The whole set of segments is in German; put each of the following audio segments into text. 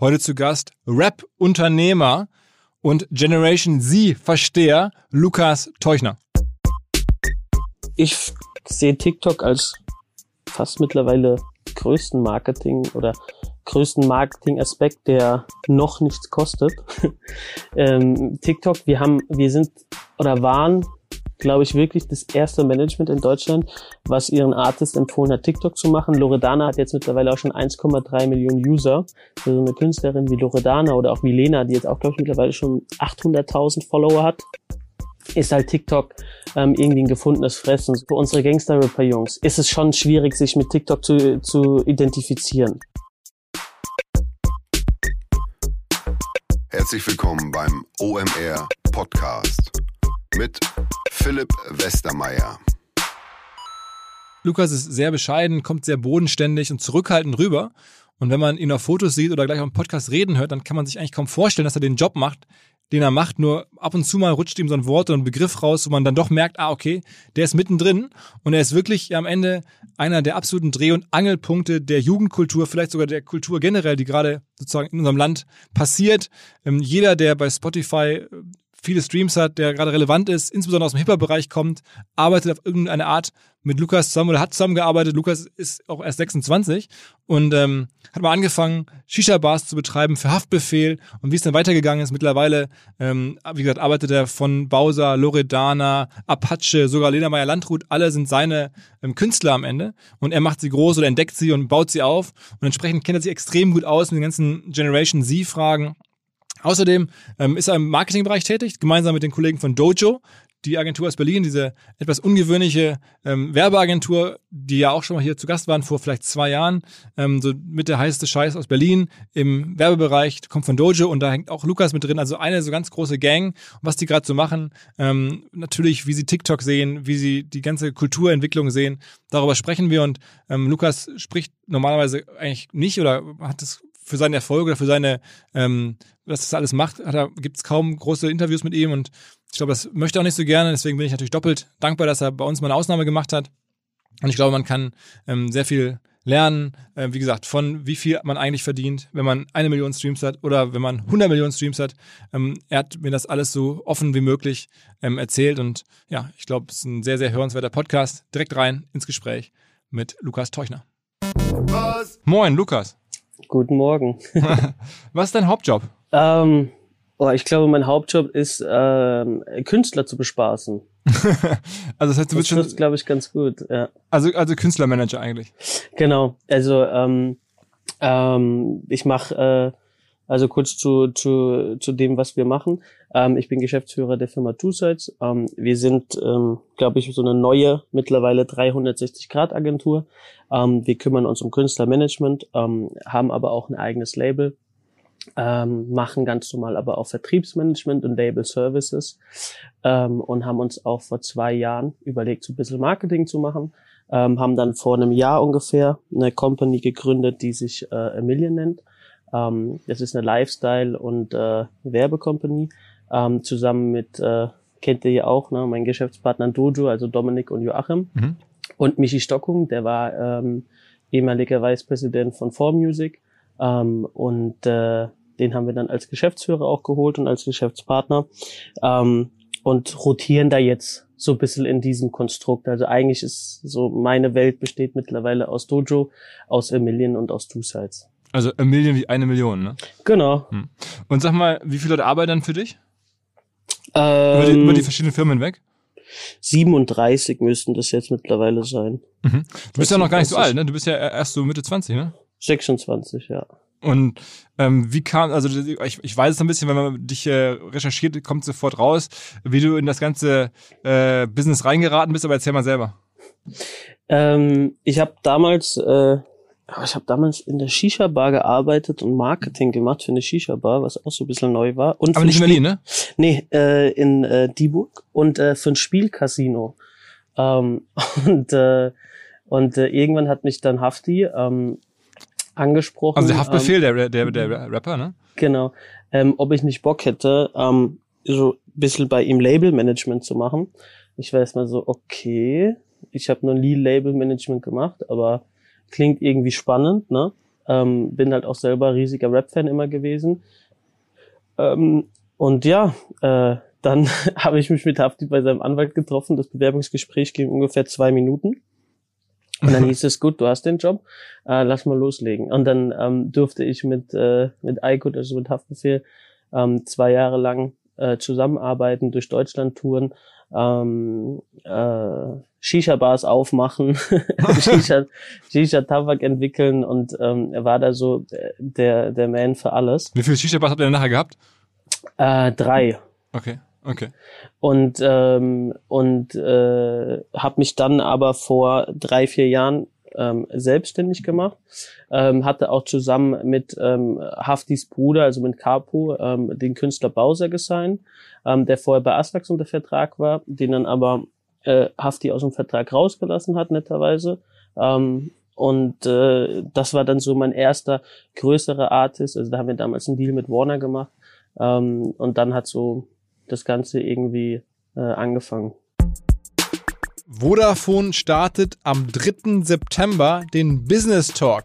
Heute zu Gast Rap-Unternehmer und Generation Z-Versteher Lukas Teuchner. Ich sehe TikTok als fast mittlerweile größten Marketing oder größten Marketing-Aspekt, der noch nichts kostet. ähm, TikTok, wir haben, wir sind oder waren glaube ich, wirklich das erste Management in Deutschland, was ihren Artist empfohlen hat, TikTok zu machen. Loredana hat jetzt mittlerweile auch schon 1,3 Millionen User. Also eine Künstlerin wie Loredana oder auch wie Lena, die jetzt auch, glaube ich, mittlerweile schon 800.000 Follower hat ist halt TikTok ähm, irgendwie ein gefundenes Fressen. Für unsere Gangster-Rapper-Jungs ist es schon schwierig, sich mit TikTok zu, zu identifizieren. Herzlich willkommen beim OMR Podcast mit Philipp Westermeier. Lukas ist sehr bescheiden, kommt sehr bodenständig und zurückhaltend rüber. Und wenn man ihn auf Fotos sieht oder gleich auf dem Podcast reden hört, dann kann man sich eigentlich kaum vorstellen, dass er den Job macht, den er macht. Nur ab und zu mal rutscht ihm so ein Wort oder ein Begriff raus, wo man dann doch merkt, ah, okay, der ist mittendrin. Und er ist wirklich am Ende einer der absoluten Dreh- und Angelpunkte der Jugendkultur, vielleicht sogar der Kultur generell, die gerade sozusagen in unserem Land passiert. Ähm, jeder, der bei Spotify viele Streams hat, der gerade relevant ist, insbesondere aus dem Hip-Hop-Bereich kommt, arbeitet auf irgendeine Art mit Lukas zusammen oder hat zusammengearbeitet. Lukas ist auch erst 26 und ähm, hat mal angefangen, Shisha-Bars zu betreiben für Haftbefehl und wie es dann weitergegangen ist. Mittlerweile, ähm, wie gesagt, arbeitet er von Bowser, Loredana, Apache, sogar Lena Meyer-Landrut. Alle sind seine ähm, Künstler am Ende und er macht sie groß oder entdeckt sie und baut sie auf und entsprechend kennt er sich extrem gut aus mit den ganzen Generation Z-Fragen Außerdem ähm, ist er im Marketingbereich tätig, gemeinsam mit den Kollegen von Dojo. Die Agentur aus Berlin, diese etwas ungewöhnliche ähm, Werbeagentur, die ja auch schon mal hier zu Gast waren vor vielleicht zwei Jahren, ähm, so mit der heißeste Scheiß aus Berlin im Werbebereich, kommt von Dojo und da hängt auch Lukas mit drin. Also eine so ganz große Gang, was die gerade so machen. Ähm, natürlich, wie sie TikTok sehen, wie sie die ganze Kulturentwicklung sehen. Darüber sprechen wir und ähm, Lukas spricht normalerweise eigentlich nicht oder hat es für seinen Erfolg oder für seine, ähm, was das alles macht, hat er, gibt es kaum große Interviews mit ihm und ich glaube, das möchte er auch nicht so gerne. Deswegen bin ich natürlich doppelt dankbar, dass er bei uns mal eine Ausnahme gemacht hat. Und ich glaube, man kann ähm, sehr viel lernen, äh, wie gesagt, von wie viel man eigentlich verdient, wenn man eine Million Streams hat oder wenn man 100 Millionen Streams hat. Ähm, er hat mir das alles so offen wie möglich ähm, erzählt und ja, ich glaube, es ist ein sehr, sehr hörenswerter Podcast. Direkt rein ins Gespräch mit Lukas Teuchner. Was? Moin, Lukas. Guten Morgen. Was ist dein Hauptjob? Ähm, oh, ich glaube, mein Hauptjob ist, ähm, Künstler zu bespaßen. also das heißt, du bist schon. Das glaube ich ganz gut. Ja. Also also Künstlermanager eigentlich. Genau. Also ähm, ähm, ich mache äh, also kurz zu, zu, zu dem, was wir machen. Ähm, ich bin Geschäftsführer der Firma Two Sides. Ähm, wir sind, ähm, glaube ich, so eine neue, mittlerweile 360-Grad-Agentur. Ähm, wir kümmern uns um Künstlermanagement, ähm, haben aber auch ein eigenes Label, ähm, machen ganz normal aber auch Vertriebsmanagement und Label Services ähm, und haben uns auch vor zwei Jahren überlegt, so ein bisschen Marketing zu machen. Ähm, haben dann vor einem Jahr ungefähr eine Company gegründet, die sich äh, Emilia nennt. Ähm, das ist eine Lifestyle- und äh, Werbecompany, ähm, zusammen mit, äh, kennt ihr ja auch, ne, mein Geschäftspartner Dojo, also Dominik und Joachim. Mhm. Und Michi Stockung, der war ähm, ehemaliger Vicepräsident von 4Music. Ähm, und äh, den haben wir dann als Geschäftsführer auch geholt und als Geschäftspartner. Ähm, und rotieren da jetzt so ein bisschen in diesem Konstrukt. Also eigentlich ist so, meine Welt besteht mittlerweile aus Dojo, aus Emilien und aus Two Sides. Also a million wie eine Million, ne? Genau. Hm. Und sag mal, wie viele Leute arbeiten dann für dich? Ähm, über, die, über die verschiedenen Firmen weg? 37 müssten das jetzt mittlerweile sein. Mhm. Du bist ja noch gar nicht so alt, ne? Du bist ja erst so Mitte 20, ne? 26, ja. Und ähm, wie kam, also ich, ich weiß es ein bisschen, wenn man dich äh, recherchiert, kommt sofort raus, wie du in das ganze äh, Business reingeraten bist, aber erzähl mal selber. Ähm, ich habe damals äh, aber ich habe damals in der Shisha-Bar gearbeitet und Marketing gemacht für eine Shisha-Bar, was auch so ein bisschen neu war. Und Aber nicht in Berlin, ne? Nee, äh, in äh, Dieburg und äh, für ein Spielcasino. Ähm, und äh, und äh, irgendwann hat mich dann Hafti ähm, angesprochen. Also der Haftbefehl, ähm, der, der, der Rapper, ne? Genau. Ähm, ob ich nicht Bock hätte, ähm, so ein bisschen bei ihm Label-Management zu machen. Ich weiß mal so, okay, ich habe noch nie Label-Management gemacht, aber klingt irgendwie spannend, ne? Ähm, bin halt auch selber riesiger Rap-Fan immer gewesen. Ähm, und ja, äh, dann habe ich mich mit Hafti bei seinem Anwalt getroffen. Das Bewerbungsgespräch ging ungefähr zwei Minuten. Und dann hieß es, gut, du hast den Job, äh, lass mal loslegen. Und dann ähm, durfte ich mit, äh, mit Eikut, also mit Haftbefehl, ähm, zwei Jahre lang äh, zusammenarbeiten, durch Deutschland touren, ähm, äh, Shisha-Bars aufmachen, Shisha, Shisha-Tabak entwickeln und ähm, er war da so der, der Man für alles. Wie viele Shisha-Bars habt ihr denn nachher gehabt? Äh, drei. Okay. Okay. Und ähm, und äh, habe mich dann aber vor drei vier Jahren ähm, selbstständig gemacht, ähm, hatte auch zusammen mit ähm, Haftis Bruder, also mit Capo, ähm, den Künstler Bowser gesigned, ähm, der vorher bei Aslax unter Vertrag war, den dann aber äh, Hafti aus dem Vertrag rausgelassen hat, netterweise. Ähm, und äh, das war dann so mein erster größerer Artist. Also da haben wir damals einen Deal mit Warner gemacht. Ähm, und dann hat so das Ganze irgendwie äh, angefangen. Vodafone startet am 3. September den Business Talk.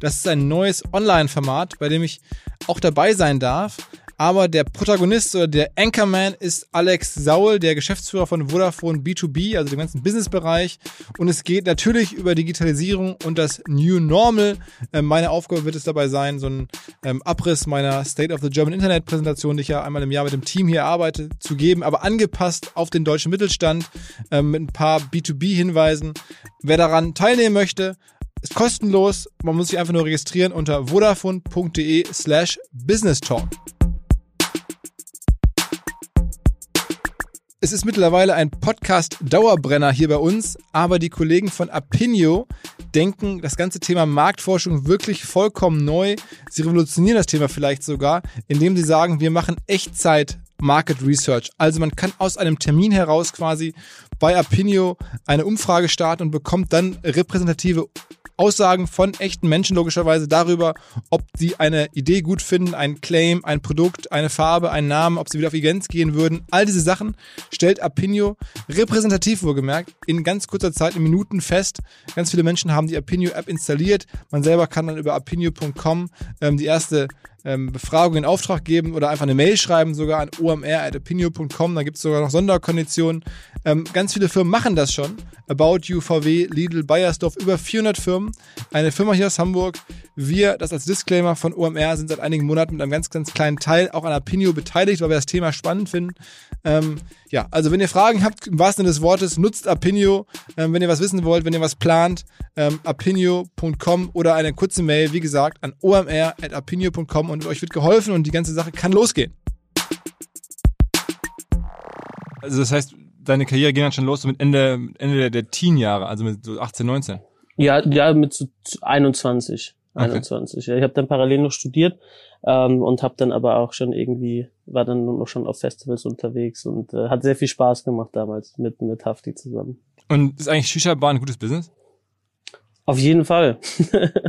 Das ist ein neues Online-Format, bei dem ich auch dabei sein darf. Aber der Protagonist oder der Anchorman ist Alex Saul, der Geschäftsführer von Vodafone B2B, also dem ganzen Businessbereich. Und es geht natürlich über Digitalisierung und das New Normal. Ähm, meine Aufgabe wird es dabei sein, so einen ähm, Abriss meiner State of the German Internet Präsentation, die ich ja einmal im Jahr mit dem Team hier arbeite, zu geben, aber angepasst auf den deutschen Mittelstand ähm, mit ein paar B2B-Hinweisen. Wer daran teilnehmen möchte, ist kostenlos. Man muss sich einfach nur registrieren unter vodafone.de slash business talk. Es ist mittlerweile ein Podcast-Dauerbrenner hier bei uns, aber die Kollegen von Apinio denken das ganze Thema Marktforschung wirklich vollkommen neu. Sie revolutionieren das Thema vielleicht sogar, indem sie sagen, wir machen Echtzeit Market Research. Also man kann aus einem Termin heraus quasi bei Apinio eine Umfrage starten und bekommt dann repräsentative Aussagen von echten Menschen logischerweise darüber, ob sie eine Idee gut finden, ein Claim, ein Produkt, eine Farbe, einen Namen, ob sie wieder auf Events gehen würden. All diese Sachen stellt Apinio repräsentativ wohlgemerkt in ganz kurzer Zeit, in Minuten fest. Ganz viele Menschen haben die Apinio-App installiert. Man selber kann dann über apinio.com ähm, die erste ähm, Befragung in Auftrag geben oder einfach eine Mail schreiben, sogar an omr.opinio.com. Da gibt es sogar noch Sonderkonditionen. Ähm, ganz viele Firmen machen das schon. About You, VW, Lidl, Bayersdorf, über 400 Firmen. Eine Firma hier aus Hamburg. Wir, das als Disclaimer von OMR, sind seit einigen Monaten mit einem ganz, ganz kleinen Teil auch an Apinio beteiligt, weil wir das Thema spannend finden. Ähm, ja, also wenn ihr Fragen habt, im wahrsten Sinne des Wortes, nutzt Apinio. Ähm, wenn ihr was wissen wollt, wenn ihr was plant, ähm, apinio.com oder eine kurze Mail, wie gesagt, an omr.apinio.com und euch wird geholfen und die ganze Sache kann losgehen. Also das heißt, deine Karriere ging dann schon los mit Ende, Ende der, der Teen-Jahre, also mit so 18, 19? Ja, ja, mit so 21. Okay. 21. Ja, ich habe dann parallel noch studiert ähm, und habe dann aber auch schon irgendwie war dann nur noch schon auf Festivals unterwegs und äh, hat sehr viel Spaß gemacht damals mit mit Hafti zusammen. Und ist eigentlich Shisha Bar ein gutes Business? Auf jeden Fall.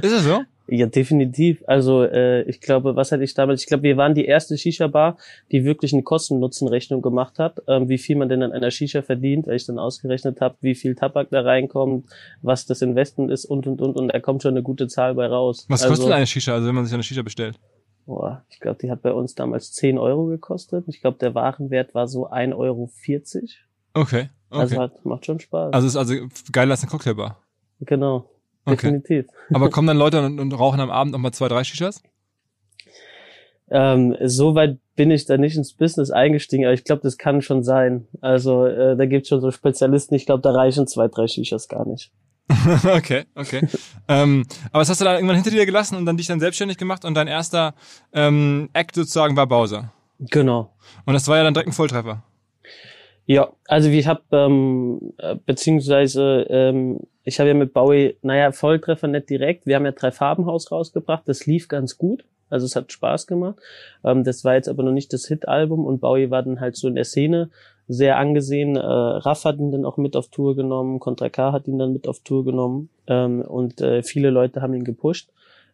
Ist es so? Ja, definitiv. Also äh, ich glaube, was hatte ich damals? Ich glaube, wir waren die erste Shisha-Bar, die wirklich eine Kosten-Nutzen-Rechnung gemacht hat, ähm, wie viel man denn an einer Shisha verdient, weil ich dann ausgerechnet habe, wie viel Tabak da reinkommt, was das Investment ist und und und und da kommt schon eine gute Zahl bei raus. Was also, kostet eine Shisha, also wenn man sich eine Shisha bestellt? Boah, ich glaube, die hat bei uns damals 10 Euro gekostet. Ich glaube, der Warenwert war so 1,40 Euro. Okay. okay. Also hat, macht schon Spaß. Also ist also geiler als eine Cocktailbar. genau. Okay. Definitiv. Aber kommen dann Leute und, und rauchen am Abend nochmal zwei, drei Shishas? Ähm, so weit bin ich da nicht ins Business eingestiegen, aber ich glaube, das kann schon sein. Also äh, da gibt's schon so Spezialisten, ich glaube, da reichen zwei, drei Shishas gar nicht. okay, okay. ähm, aber das hast du dann irgendwann hinter dir gelassen und dann dich dann selbstständig gemacht und dein erster ähm, Act sozusagen war Bowser. Genau. Und das war ja dann direkt ein Volltreffer. Ja, also ich habe ähm, äh, beziehungsweise ähm, ich habe ja mit Bowie, naja, Volltreffer nicht direkt. Wir haben ja drei Farbenhaus rausgebracht. Das lief ganz gut. Also es hat Spaß gemacht. Ähm, das war jetzt aber noch nicht das Hit-Album und Bowie war dann halt so in der Szene sehr angesehen. Äh, Raff hat ihn dann auch mit auf Tour genommen, Contra K hat ihn dann mit auf Tour genommen ähm, und äh, viele Leute haben ihn gepusht.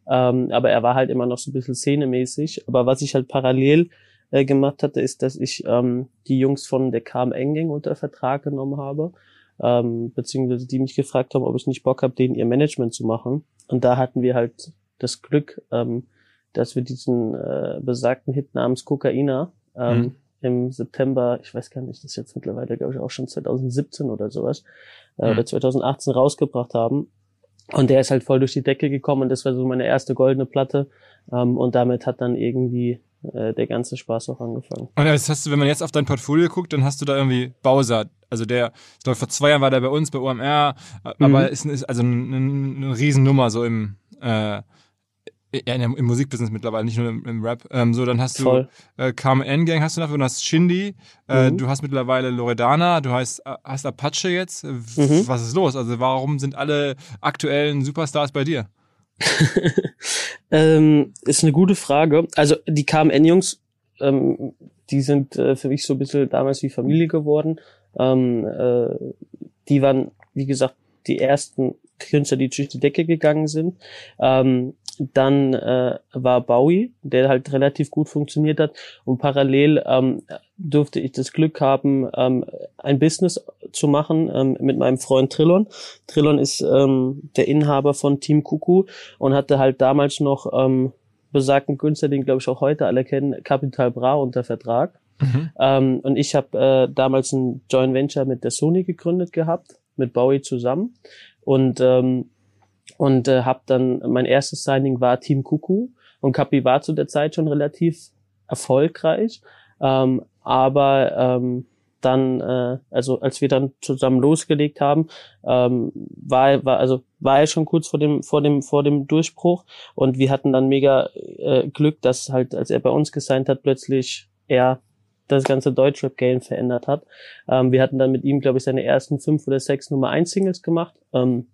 Ähm, aber er war halt immer noch so ein bisschen szenemäßig. Aber was ich halt parallel äh, gemacht hatte, ist, dass ich ähm, die Jungs von der KM Enging unter Vertrag genommen habe ähm, beziehungsweise die mich gefragt haben, ob ich nicht Bock habe, denen ihr Management zu machen. Und da hatten wir halt das Glück, ähm, dass wir diesen äh, besagten Hit namens Kokaina ähm, mhm. Im September, ich weiß gar nicht, das ist jetzt mittlerweile, glaube ich, auch schon 2017 oder sowas, äh, mhm. oder 2018 rausgebracht haben. Und der ist halt voll durch die Decke gekommen und das war so meine erste goldene Platte. Ähm, und damit hat dann irgendwie äh, der ganze Spaß auch angefangen. Und das hast du, wenn man jetzt auf dein Portfolio guckt, dann hast du da irgendwie Bowser. Also der, ich glaube, vor zwei Jahren war der bei uns, bei OMR, mhm. aber ist, ist also eine, eine Riesennummer so im, äh, ja, im, im Musikbusiness mittlerweile, nicht nur im, im Rap. Ähm, so, dann hast du Voll. äh, Carmen Gang hast du noch, du hast Shindy, äh, mhm. du hast mittlerweile Loredana, du hast, äh, hast Apache jetzt. Mhm. Was ist los? Also warum sind alle aktuellen Superstars bei dir? ähm, ist eine gute Frage. Also die KMN-Jungs, ähm, die sind äh, für mich so ein bisschen damals wie Familie geworden. Ähm, äh, die waren, wie gesagt, die ersten Künstler, die durch die Decke gegangen sind. Ähm, dann äh, war Bowie, der halt relativ gut funktioniert hat. Und parallel ähm, durfte ich das Glück haben, ähm, ein Business zu machen ähm, mit meinem Freund Trillon. Trillon ist ähm, der Inhaber von Team Kuku und hatte halt damals noch ähm, besagten Künstler, den glaube ich auch heute alle kennen, Capital Bra unter Vertrag. Mhm. Ähm, und ich habe äh, damals ein Joint Venture mit der Sony gegründet gehabt, mit Bowie zusammen. Und ähm, und äh, habe dann mein erstes Signing war Team Kuku und Kapi war zu der Zeit schon relativ erfolgreich, ähm, aber ähm, dann, äh, also als wir dann zusammen losgelegt haben, ähm, war, war also war er schon kurz vor dem vor dem vor dem Durchbruch. Und wir hatten dann mega äh, Glück, dass halt als er bei uns gesigned hat plötzlich er das ganze Deutschrap-Game verändert hat. Ähm, wir hatten dann mit ihm, glaube ich, seine ersten fünf oder sechs Nummer eins Singles gemacht. Ähm,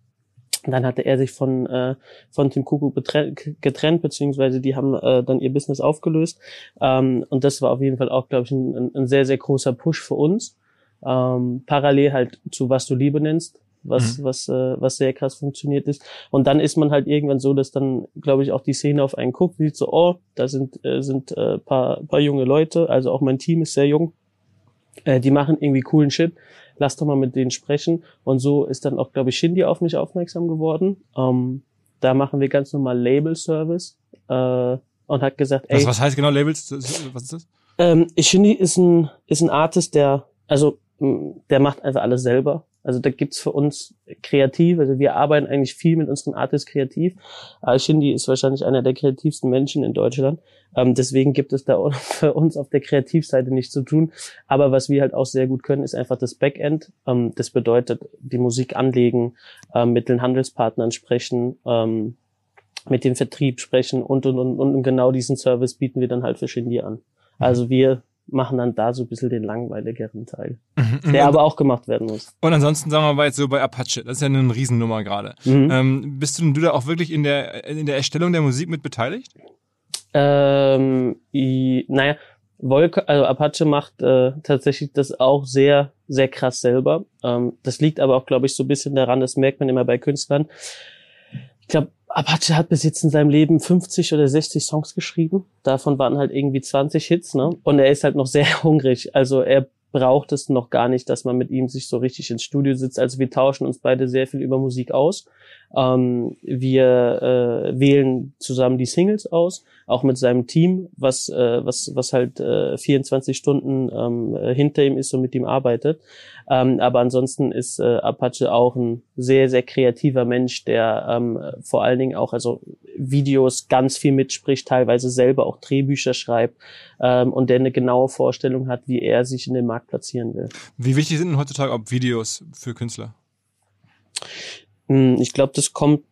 dann hatte er sich von, äh, von Tim Kuku getrennt, beziehungsweise die haben äh, dann ihr Business aufgelöst. Ähm, und das war auf jeden Fall auch, glaube ich, ein, ein, sehr, sehr großer Push für uns. Ähm, parallel halt zu was du Liebe nennst, was, mhm. was, äh, was sehr krass funktioniert ist. Und dann ist man halt irgendwann so, dass dann, glaube ich, auch die Szene auf einen guckt, sieht so, oh, da sind, äh, sind äh, paar, paar junge Leute, also auch mein Team ist sehr jung. Äh, die machen irgendwie coolen Shit lass doch mal mit denen sprechen. Und so ist dann auch, glaube ich, Shindy auf mich aufmerksam geworden. Ähm, da machen wir ganz normal Label-Service äh, und hat gesagt, ey. Was, was heißt genau Labels? Was ist das? Ähm, Shindy ist ein, ist ein Artist, der, also der macht einfach alles selber. Also da gibt's für uns kreativ, also wir arbeiten eigentlich viel mit unseren Artists kreativ. Äh, Shindy ist wahrscheinlich einer der kreativsten Menschen in Deutschland. Ähm, deswegen gibt es da für uns auf der Kreativseite nichts zu tun. Aber was wir halt auch sehr gut können, ist einfach das Backend. Ähm, das bedeutet, die Musik anlegen, ähm, mit den Handelspartnern sprechen, ähm, mit dem Vertrieb sprechen und, und, und, und genau diesen Service bieten wir dann halt für Shindy an. Also wir machen dann da so ein bisschen den langweiligeren Teil, mhm. der aber auch gemacht werden muss. Und ansonsten sagen wir mal jetzt so bei Apache, das ist ja eine Riesennummer gerade. Mhm. Ähm, bist du, du da auch wirklich in der, in der Erstellung der Musik mit beteiligt? Ähm, i, naja, Wolke, also Apache macht äh, tatsächlich das auch sehr, sehr krass selber. Ähm, das liegt aber auch, glaube ich, so ein bisschen daran, das merkt man immer bei Künstlern. Ich glaube, Apache hat bis jetzt in seinem Leben 50 oder 60 Songs geschrieben. Davon waren halt irgendwie 20 Hits, ne? Und er ist halt noch sehr hungrig. Also er braucht es noch gar nicht, dass man mit ihm sich so richtig ins Studio sitzt. Also wir tauschen uns beide sehr viel über Musik aus. Ähm, wir äh, wählen zusammen die Singles aus, auch mit seinem Team, was äh, was was halt äh, 24 Stunden ähm, hinter ihm ist und mit ihm arbeitet. Ähm, aber ansonsten ist äh, Apache auch ein sehr sehr kreativer Mensch, der ähm, vor allen Dingen auch also Videos ganz viel mitspricht, teilweise selber auch Drehbücher schreibt ähm, und der eine genaue Vorstellung hat, wie er sich in den Markt platzieren will. Wie wichtig sind denn heutzutage auch Videos für Künstler? Hm, ich glaube, das kommt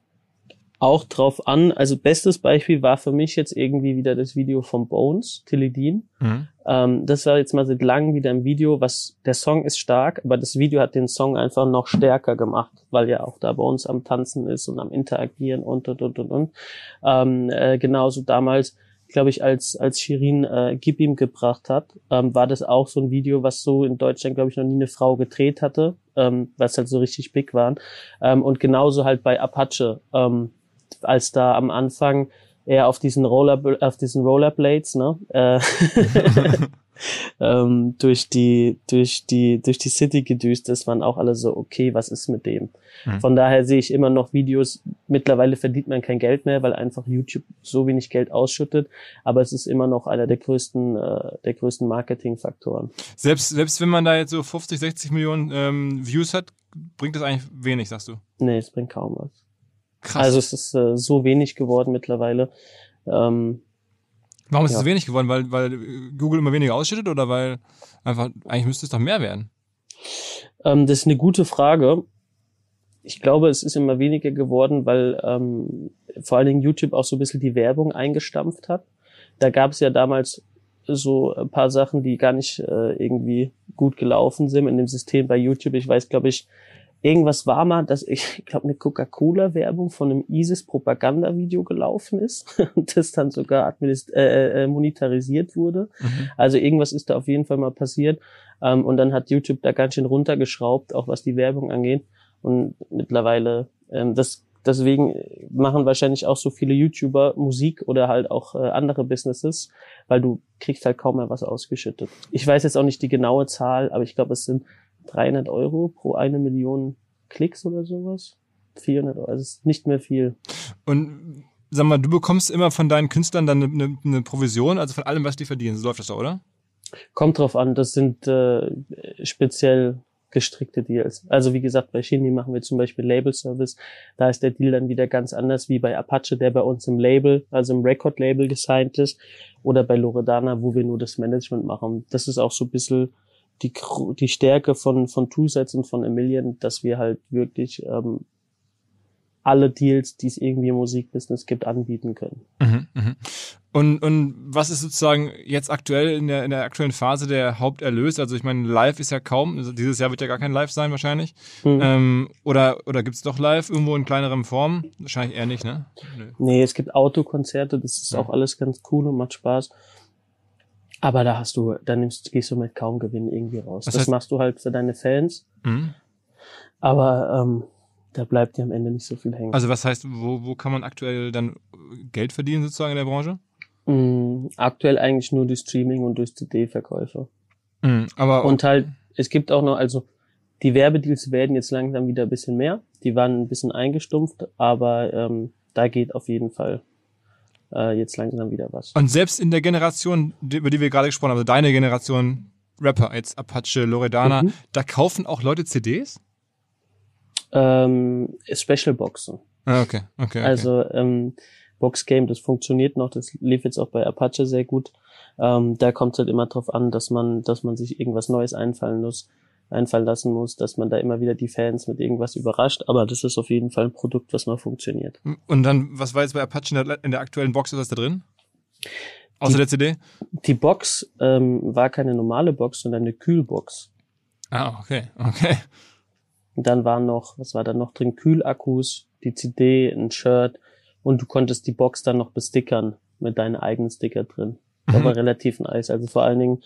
auch drauf an. Also bestes Beispiel war für mich jetzt irgendwie wieder das Video von Bones, Tilly Dean. Mhm. Ähm, das war jetzt mal seit langem wieder ein Video, was der Song ist stark, aber das Video hat den Song einfach noch stärker gemacht, weil ja auch da bei uns am Tanzen ist und am Interagieren und und und und und. Ähm, äh, genauso damals glaube ich, als, als Shirin äh, Gib ihm gebracht hat, ähm, war das auch so ein Video, was so in Deutschland, glaube ich, noch nie eine Frau gedreht hatte, ähm, was halt so richtig big waren. Ähm, und genauso halt bei Apache, ähm, als da am Anfang er auf diesen Roller, auf diesen Rollerblades, ne, äh, ähm, durch die durch die durch die City gedüst ist, waren auch alle so okay, was ist mit dem? Mhm. Von daher sehe ich immer noch Videos. Mittlerweile verdient man kein Geld mehr, weil einfach YouTube so wenig Geld ausschüttet. Aber es ist immer noch einer der größten äh, der größten Marketingfaktoren. Selbst, selbst wenn man da jetzt so 50, 60 Millionen ähm, Views hat, bringt das eigentlich wenig, sagst du. Nee, es bringt kaum was. Krass. Also es ist äh, so wenig geworden mittlerweile. Ähm, Warum ist es ja. so wenig geworden? Weil, weil Google immer weniger ausschüttet oder weil einfach, eigentlich müsste es doch mehr werden? Ähm, das ist eine gute Frage. Ich glaube, es ist immer weniger geworden, weil ähm, vor allen Dingen YouTube auch so ein bisschen die Werbung eingestampft hat. Da gab es ja damals so ein paar Sachen, die gar nicht äh, irgendwie gut gelaufen sind in dem System bei YouTube. Ich weiß, glaube ich, irgendwas war mal, dass ich, ich glaube, eine Coca-Cola-Werbung von einem ISIS-Propaganda-Video gelaufen ist und das dann sogar administ äh, äh, monetarisiert wurde. Mhm. Also irgendwas ist da auf jeden Fall mal passiert. Ähm, und dann hat YouTube da ganz schön runtergeschraubt, auch was die Werbung angeht. Und mittlerweile, ähm, das, deswegen machen wahrscheinlich auch so viele YouTuber Musik oder halt auch äh, andere Businesses, weil du kriegst halt kaum mehr was ausgeschüttet. Ich weiß jetzt auch nicht die genaue Zahl, aber ich glaube, es sind 300 Euro pro eine Million Klicks oder sowas. 400 Euro, also ist nicht mehr viel. Und sag mal, du bekommst immer von deinen Künstlern dann eine, eine, eine Provision, also von allem, was die verdienen. So läuft das doch, oder? Kommt drauf an, das sind äh, speziell gestrickte Deals. Also wie gesagt, bei Shindy machen wir zum Beispiel Label Service. Da ist der Deal dann wieder ganz anders wie bei Apache, der bei uns im Label, also im Record-Label gesigned ist. Oder bei Loredana, wo wir nur das Management machen. Das ist auch so ein bisschen die, die Stärke von, von Two Sets und von Emilian, dass wir halt wirklich ähm, alle Deals, die es irgendwie im Musikbusiness gibt, anbieten können. Mhm, mhm. Und, und was ist sozusagen jetzt aktuell in der, in der aktuellen Phase der Haupterlös? Also ich meine, live ist ja kaum, also dieses Jahr wird ja gar kein Live sein wahrscheinlich. Hm. Ähm, oder oder gibt's doch live irgendwo in kleinerem Form? Wahrscheinlich eher nicht, ne? Nö. Nee, es gibt Autokonzerte, das ist Ja. auch alles ganz cool und macht Spaß. Aber da hast du, da nimmst, gehst du mit kaum Gewinn irgendwie raus. Das Das, heißt- machst du halt für deine Fans, Mhm. aber ähm, da bleibt dir am Ende nicht so viel hängen. Also was heißt, wo, wo kann man aktuell dann Geld verdienen sozusagen in der Branche? Mm, aktuell eigentlich nur durch Streaming und durch CD-Verkäufe. Mhm. Aber Und halt, es gibt auch noch, also die Werbedeals werden jetzt langsam wieder ein bisschen mehr. Die waren ein bisschen eingestumpft, aber ähm, da geht auf jeden Fall äh, jetzt langsam wieder was. Und selbst in der Generation, über die wir gerade gesprochen haben, also deine Generation Rapper, jetzt Apache, Loredana, Mhm. da kaufen auch Leute CDs? Ähm, Special Boxen. Ah, okay, okay. okay. Also ähm, Box Game, das funktioniert noch, das lief jetzt auch bei Apache sehr gut. Ähm, da kommt es halt immer drauf an, dass man, dass man sich irgendwas Neues einfallen muss, einfallen lassen muss, dass man da immer wieder die Fans mit irgendwas überrascht. Aber das ist auf jeden Fall ein Produkt, was noch funktioniert. Und dann, was war jetzt bei Apache in der, in der aktuellen Box, ist was da drin? Außer Die- der CD? Die Box ähm, war keine normale Box, sondern eine Kühlbox. Ah, okay, okay. Und dann waren noch, was war da noch drin? Kühlakkus, die CD, ein Shirt und du konntest die Box dann noch bestickern mit deinen eigenen Sticker drin. Das Mhm. relativ nice. Also vor allen Dingen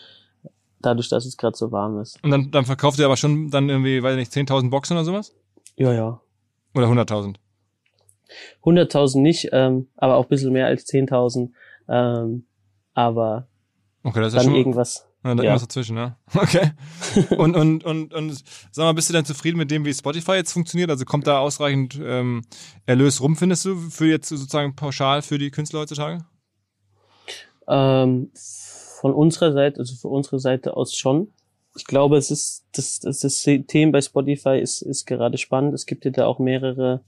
dadurch, dass es gerade so warm ist. Und dann, dann verkauft ihr aber schon dann irgendwie, weiß ich nicht, 10.000 Boxen oder sowas? Ja, ja. Oder 100.000? 100.000 nicht, ähm, aber auch ein bisschen mehr als 10.000. Ähm, aber Okay, das ist ja dann schon irgendwas. ja, da ja. irgendwas dazwischen, ne? Okay. Und, und, und, und sag mal, bist du denn zufrieden mit dem, wie Spotify jetzt funktioniert? Also kommt da ausreichend ähm, Erlös rum, findest du, für jetzt sozusagen pauschal für die Künstler heutzutage? Ähm, von unserer Seite, also für unsere Seite aus schon. Ich glaube, es ist das, das System bei Spotify ist, ist gerade spannend. Es gibt ja da auch mehrere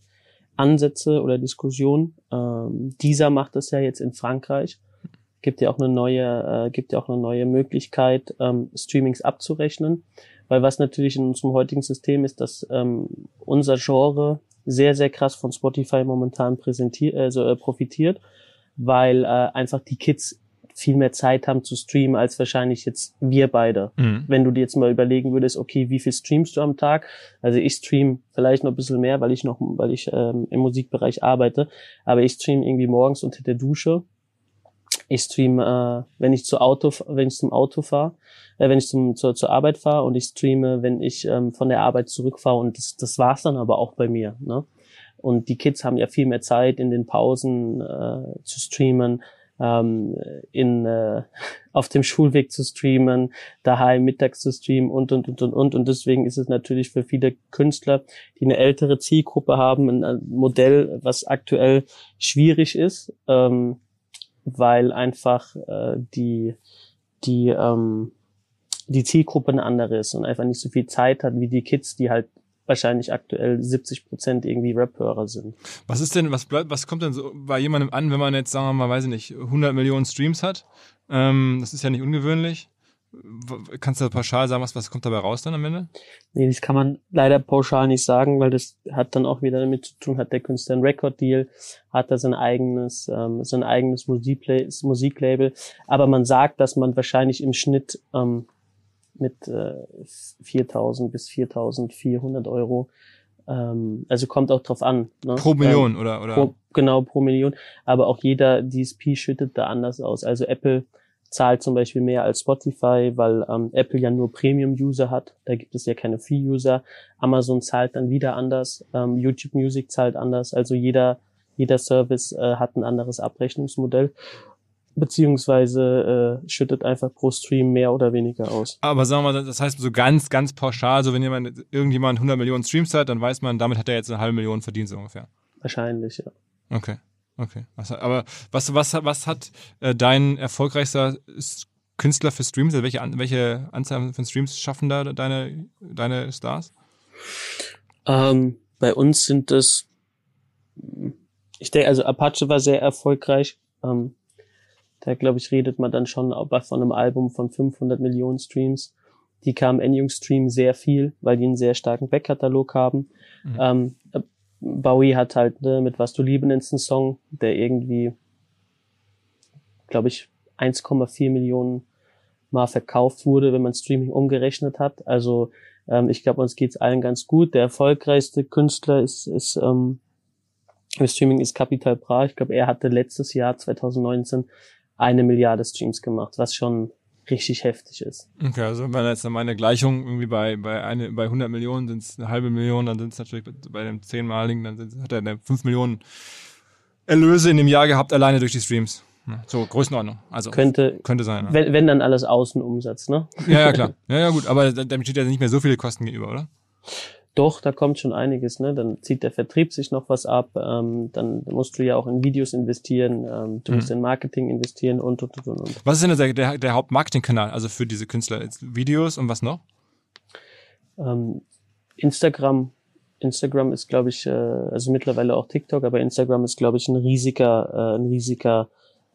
Ansätze oder Diskussionen. Ähm, dieser macht das ja jetzt in Frankreich. Gibt ja auch eine neue, äh, gibt ja auch eine neue Möglichkeit, ähm, Streamings abzurechnen. Weil was natürlich in unserem heutigen System ist, dass ähm, unser Genre sehr, sehr krass von Spotify momentan präsentiert, also äh, profitiert, weil äh, einfach die Kids viel mehr Zeit haben zu streamen als wahrscheinlich jetzt wir beide. Mhm. Wenn du dir jetzt mal überlegen würdest, okay, wie viel streamst du am Tag? Also ich stream vielleicht noch ein bisschen mehr, weil ich noch, weil ich ähm, im Musikbereich arbeite, aber ich stream irgendwie morgens unter der Dusche. Ich stream, äh, wenn ich zu Auto, wenn ich zum Auto fahre, äh, wenn ich zum, zur, zur Arbeit fahre und ich streame, wenn ich ähm, von der Arbeit zurückfahre und das, das war's dann aber auch bei mir. Ne? Und die Kids haben ja viel mehr Zeit in den Pausen äh, zu streamen. Ähm, in äh, auf dem Schulweg zu streamen, daheim mittags zu streamen und und und und und. Und deswegen ist es natürlich für viele Künstler, die eine ältere Zielgruppe haben, ein Modell, was aktuell schwierig ist, ähm, weil einfach äh, die die ähm, die Zielgruppe eine andere ist und einfach nicht so viel Zeit hat wie die Kids, die halt wahrscheinlich aktuell 70 Prozent irgendwie Rap-Hörer sind. Was ist denn, was bleibt, was kommt denn so bei jemandem an, wenn man jetzt, sagen wir mal, weiß ich nicht, 100 Millionen Streams hat? Ähm, das ist ja nicht ungewöhnlich. Kannst du pauschal sagen, was, was kommt dabei raus dann am Ende? Nee, das kann man leider pauschal nicht sagen, weil das hat dann auch wieder damit zu tun, hat der Künstler einen Record-Deal, hat er sein eigenes, ähm, sein eigenes Musiklabel. Aber man sagt, dass man wahrscheinlich im Schnitt ähm, mit äh, 4.000 bis 4.400 Euro. Ähm, also kommt auch drauf an. Ne? Pro Million ähm, oder oder? Pro, genau pro Million. Aber auch jeder DSP schüttet da anders aus. Also Apple zahlt zum Beispiel mehr als Spotify, weil ähm, Apple ja nur Premium-User hat. Da gibt es ja keine Free-User. Amazon zahlt dann wieder anders. Ähm, YouTube Music zahlt anders. Also jeder jeder Service äh, hat ein anderes Abrechnungsmodell beziehungsweise äh, schüttet einfach pro Stream mehr oder weniger aus. Aber sagen wir mal, das heißt so ganz, ganz pauschal, so wenn jemand, irgendjemand 100 Millionen Streams hat, dann weiß man, damit hat er jetzt eine halbe Million verdient so ungefähr. Wahrscheinlich, ja. Okay, okay. Aber was, was, was hat äh, dein erfolgreichster Künstler für Streams, also welche, welche Anzahl von Streams schaffen da deine, deine Stars? Ähm, bei uns sind es, ich denke, also Apache war sehr erfolgreich. Ähm, da glaube ich, redet man dann schon von einem Album von 500 Millionen Streams. Die kam Enyung Stream sehr viel, weil die einen sehr starken Backkatalog haben. Mhm. Ähm, Bowie hat halt ne, mit Was du Liebe nennst einen Song, der irgendwie, glaube ich, 1,4 Millionen Mal verkauft wurde, wenn man Streaming umgerechnet hat. Also ähm, ich glaube, uns geht's allen ganz gut. Der erfolgreichste Künstler ist, ist ähm, im Streaming ist Capital Bra. Ich glaube, er hatte letztes Jahr 2019 eine Milliarde Streams gemacht, was schon richtig heftig ist. Okay, also wenn jetzt meine Gleichung irgendwie bei bei eine bei 100 Millionen sind es eine halbe Million, dann sind es natürlich bei dem zehnmaligen, dann sind, hat er eine 5 Millionen Erlöse in dem Jahr gehabt alleine durch die Streams. So Größenordnung. Also könnte könnte sein. Ja. Wenn, wenn dann alles Außenumsatz, ne? Ja, ja klar. Ja, ja gut, aber damit steht ja nicht mehr so viele Kosten gegenüber, oder? Doch, da kommt schon einiges. Ne? Dann zieht der Vertrieb sich noch was ab. Ähm, dann musst du ja auch in Videos investieren. Ähm, du mhm. musst in Marketing investieren und, und, und, und. Was ist denn der, der, der Hauptmarketingkanal, also für diese Künstler? Videos und was noch? Ähm, Instagram. Instagram ist, glaube ich, äh, also mittlerweile auch TikTok, aber Instagram ist, glaube ich, ein riesiger, äh, ein riesiger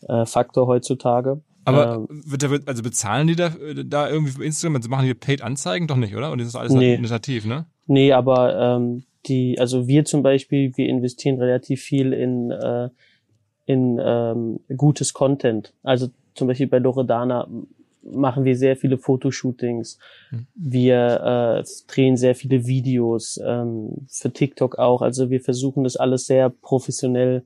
äh, Faktor heutzutage. Aber ähm, wird da, also bezahlen die da, da irgendwie für Instagram? Also machen die Paid-Anzeigen doch nicht, oder? Und das ist alles nee. initiativ, ne? Nee, aber ähm, die, also wir zum Beispiel, wir investieren relativ viel in, äh, in ähm, gutes Content. Also zum Beispiel bei Loredana machen wir sehr viele Fotoshootings. Hm. Wir äh, drehen sehr viele Videos, ähm, für TikTok auch. Also wir versuchen das alles sehr professionell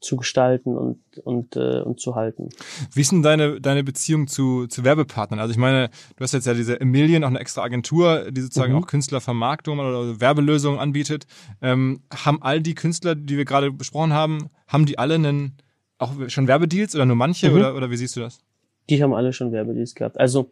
zu gestalten und und äh, und zu halten. Wie ist denn deine deine Beziehung zu zu Werbepartnern? Also ich meine, du hast jetzt ja diese Emilien, auch eine extra Agentur, die sozusagen mhm. auch Künstlervermarktung oder Werbelösungen anbietet. Ähm, haben all die Künstler, die wir gerade besprochen haben, haben die alle einen auch schon Werbedeals oder nur manche mhm. oder oder wie siehst du das? Die haben alle schon Werbedeals gehabt. Also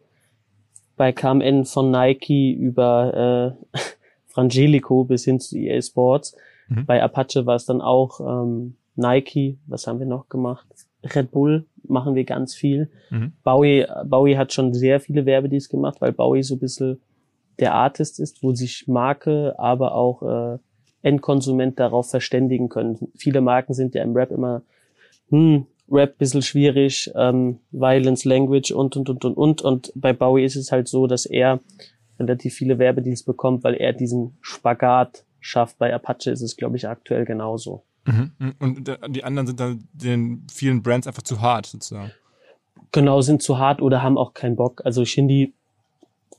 bei KMN von Nike über äh, Frangelico bis hin zu EA Sports. Mhm. Bei Apache war es dann auch ähm, Nike, was haben wir noch gemacht? Red Bull machen wir ganz viel. Mhm. Bowie, Bowie hat schon sehr viele Werbedeals gemacht, weil Bowie so ein bisschen der Artist ist, wo sich Marke, aber auch äh, Endkonsument darauf verständigen können. Viele Marken sind ja im Rap immer, hm, Rap bisschen schwierig, ähm, Violence, Language und, und, und, und, und. Und bei Bowie ist es halt so, dass er relativ viele Werbedeals bekommt, weil er diesen Spagat schafft. Bei Apache ist es, glaube ich, aktuell genauso. Mhm. Und die anderen sind dann den vielen Brands einfach zu hart sozusagen. Genau, sind zu hart oder haben auch keinen Bock. Also Shindy,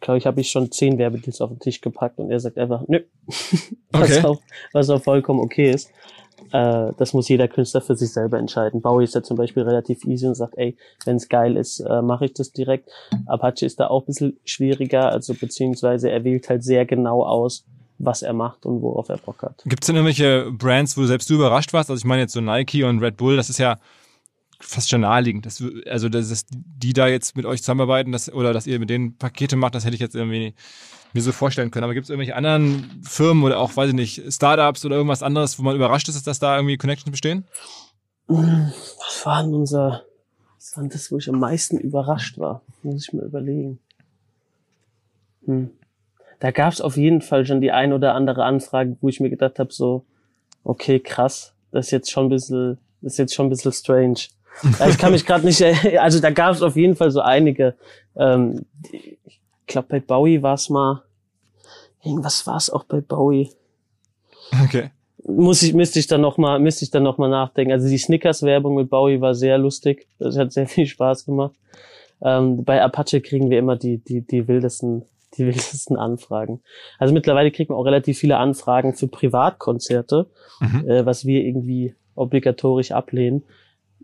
glaube ich, habe ich schon zehn Werbedeals auf den Tisch gepackt und er sagt einfach, nö. was, okay. auch, was auch vollkommen okay ist. Äh, das muss jeder Künstler für sich selber entscheiden. Bowie ist ja zum Beispiel relativ easy und sagt, ey, wenn es geil ist, äh, mache ich das direkt. Apache ist da auch ein bisschen schwieriger, also beziehungsweise er wählt halt sehr genau aus, was er macht und worauf er Bock hat. Gibt es denn irgendwelche Brands, wo selbst du überrascht warst? Also ich meine jetzt so Nike und Red Bull, das ist ja fast schon naheliegend. Das, also, dass die da jetzt mit euch zusammenarbeiten, dass, oder dass ihr mit denen Pakete macht, das hätte ich jetzt irgendwie mir so vorstellen können. Aber gibt es irgendwelche anderen Firmen oder auch, weiß ich nicht, Startups oder irgendwas anderes, wo man überrascht ist, dass da irgendwie Connections bestehen? Was war denn unser, was war das, wo ich am meisten überrascht war? Muss ich mir überlegen. Hm. Da gab es auf jeden Fall schon die ein oder andere Anfrage, wo ich mir gedacht habe, so, okay, krass, das ist jetzt schon ein bisschen, das ist jetzt schon ein bisschen strange. ich kann mich gerade nicht, also da gab es auf jeden Fall so einige. Ähm, ich glaube, bei Bowie war es mal, irgendwas war es auch bei Bowie. Okay. Muss ich, müsste ich dann noch mal, müsste ich dann noch mal nachdenken. Also die Snickers-Werbung mit Bowie war sehr lustig. Das hat sehr viel Spaß gemacht. Ähm, bei Apache kriegen wir immer die, die, die wildesten, die wildesten Anfragen. Also mittlerweile kriegt man auch relativ viele Anfragen für Privatkonzerte, mhm. äh, was wir irgendwie obligatorisch ablehnen.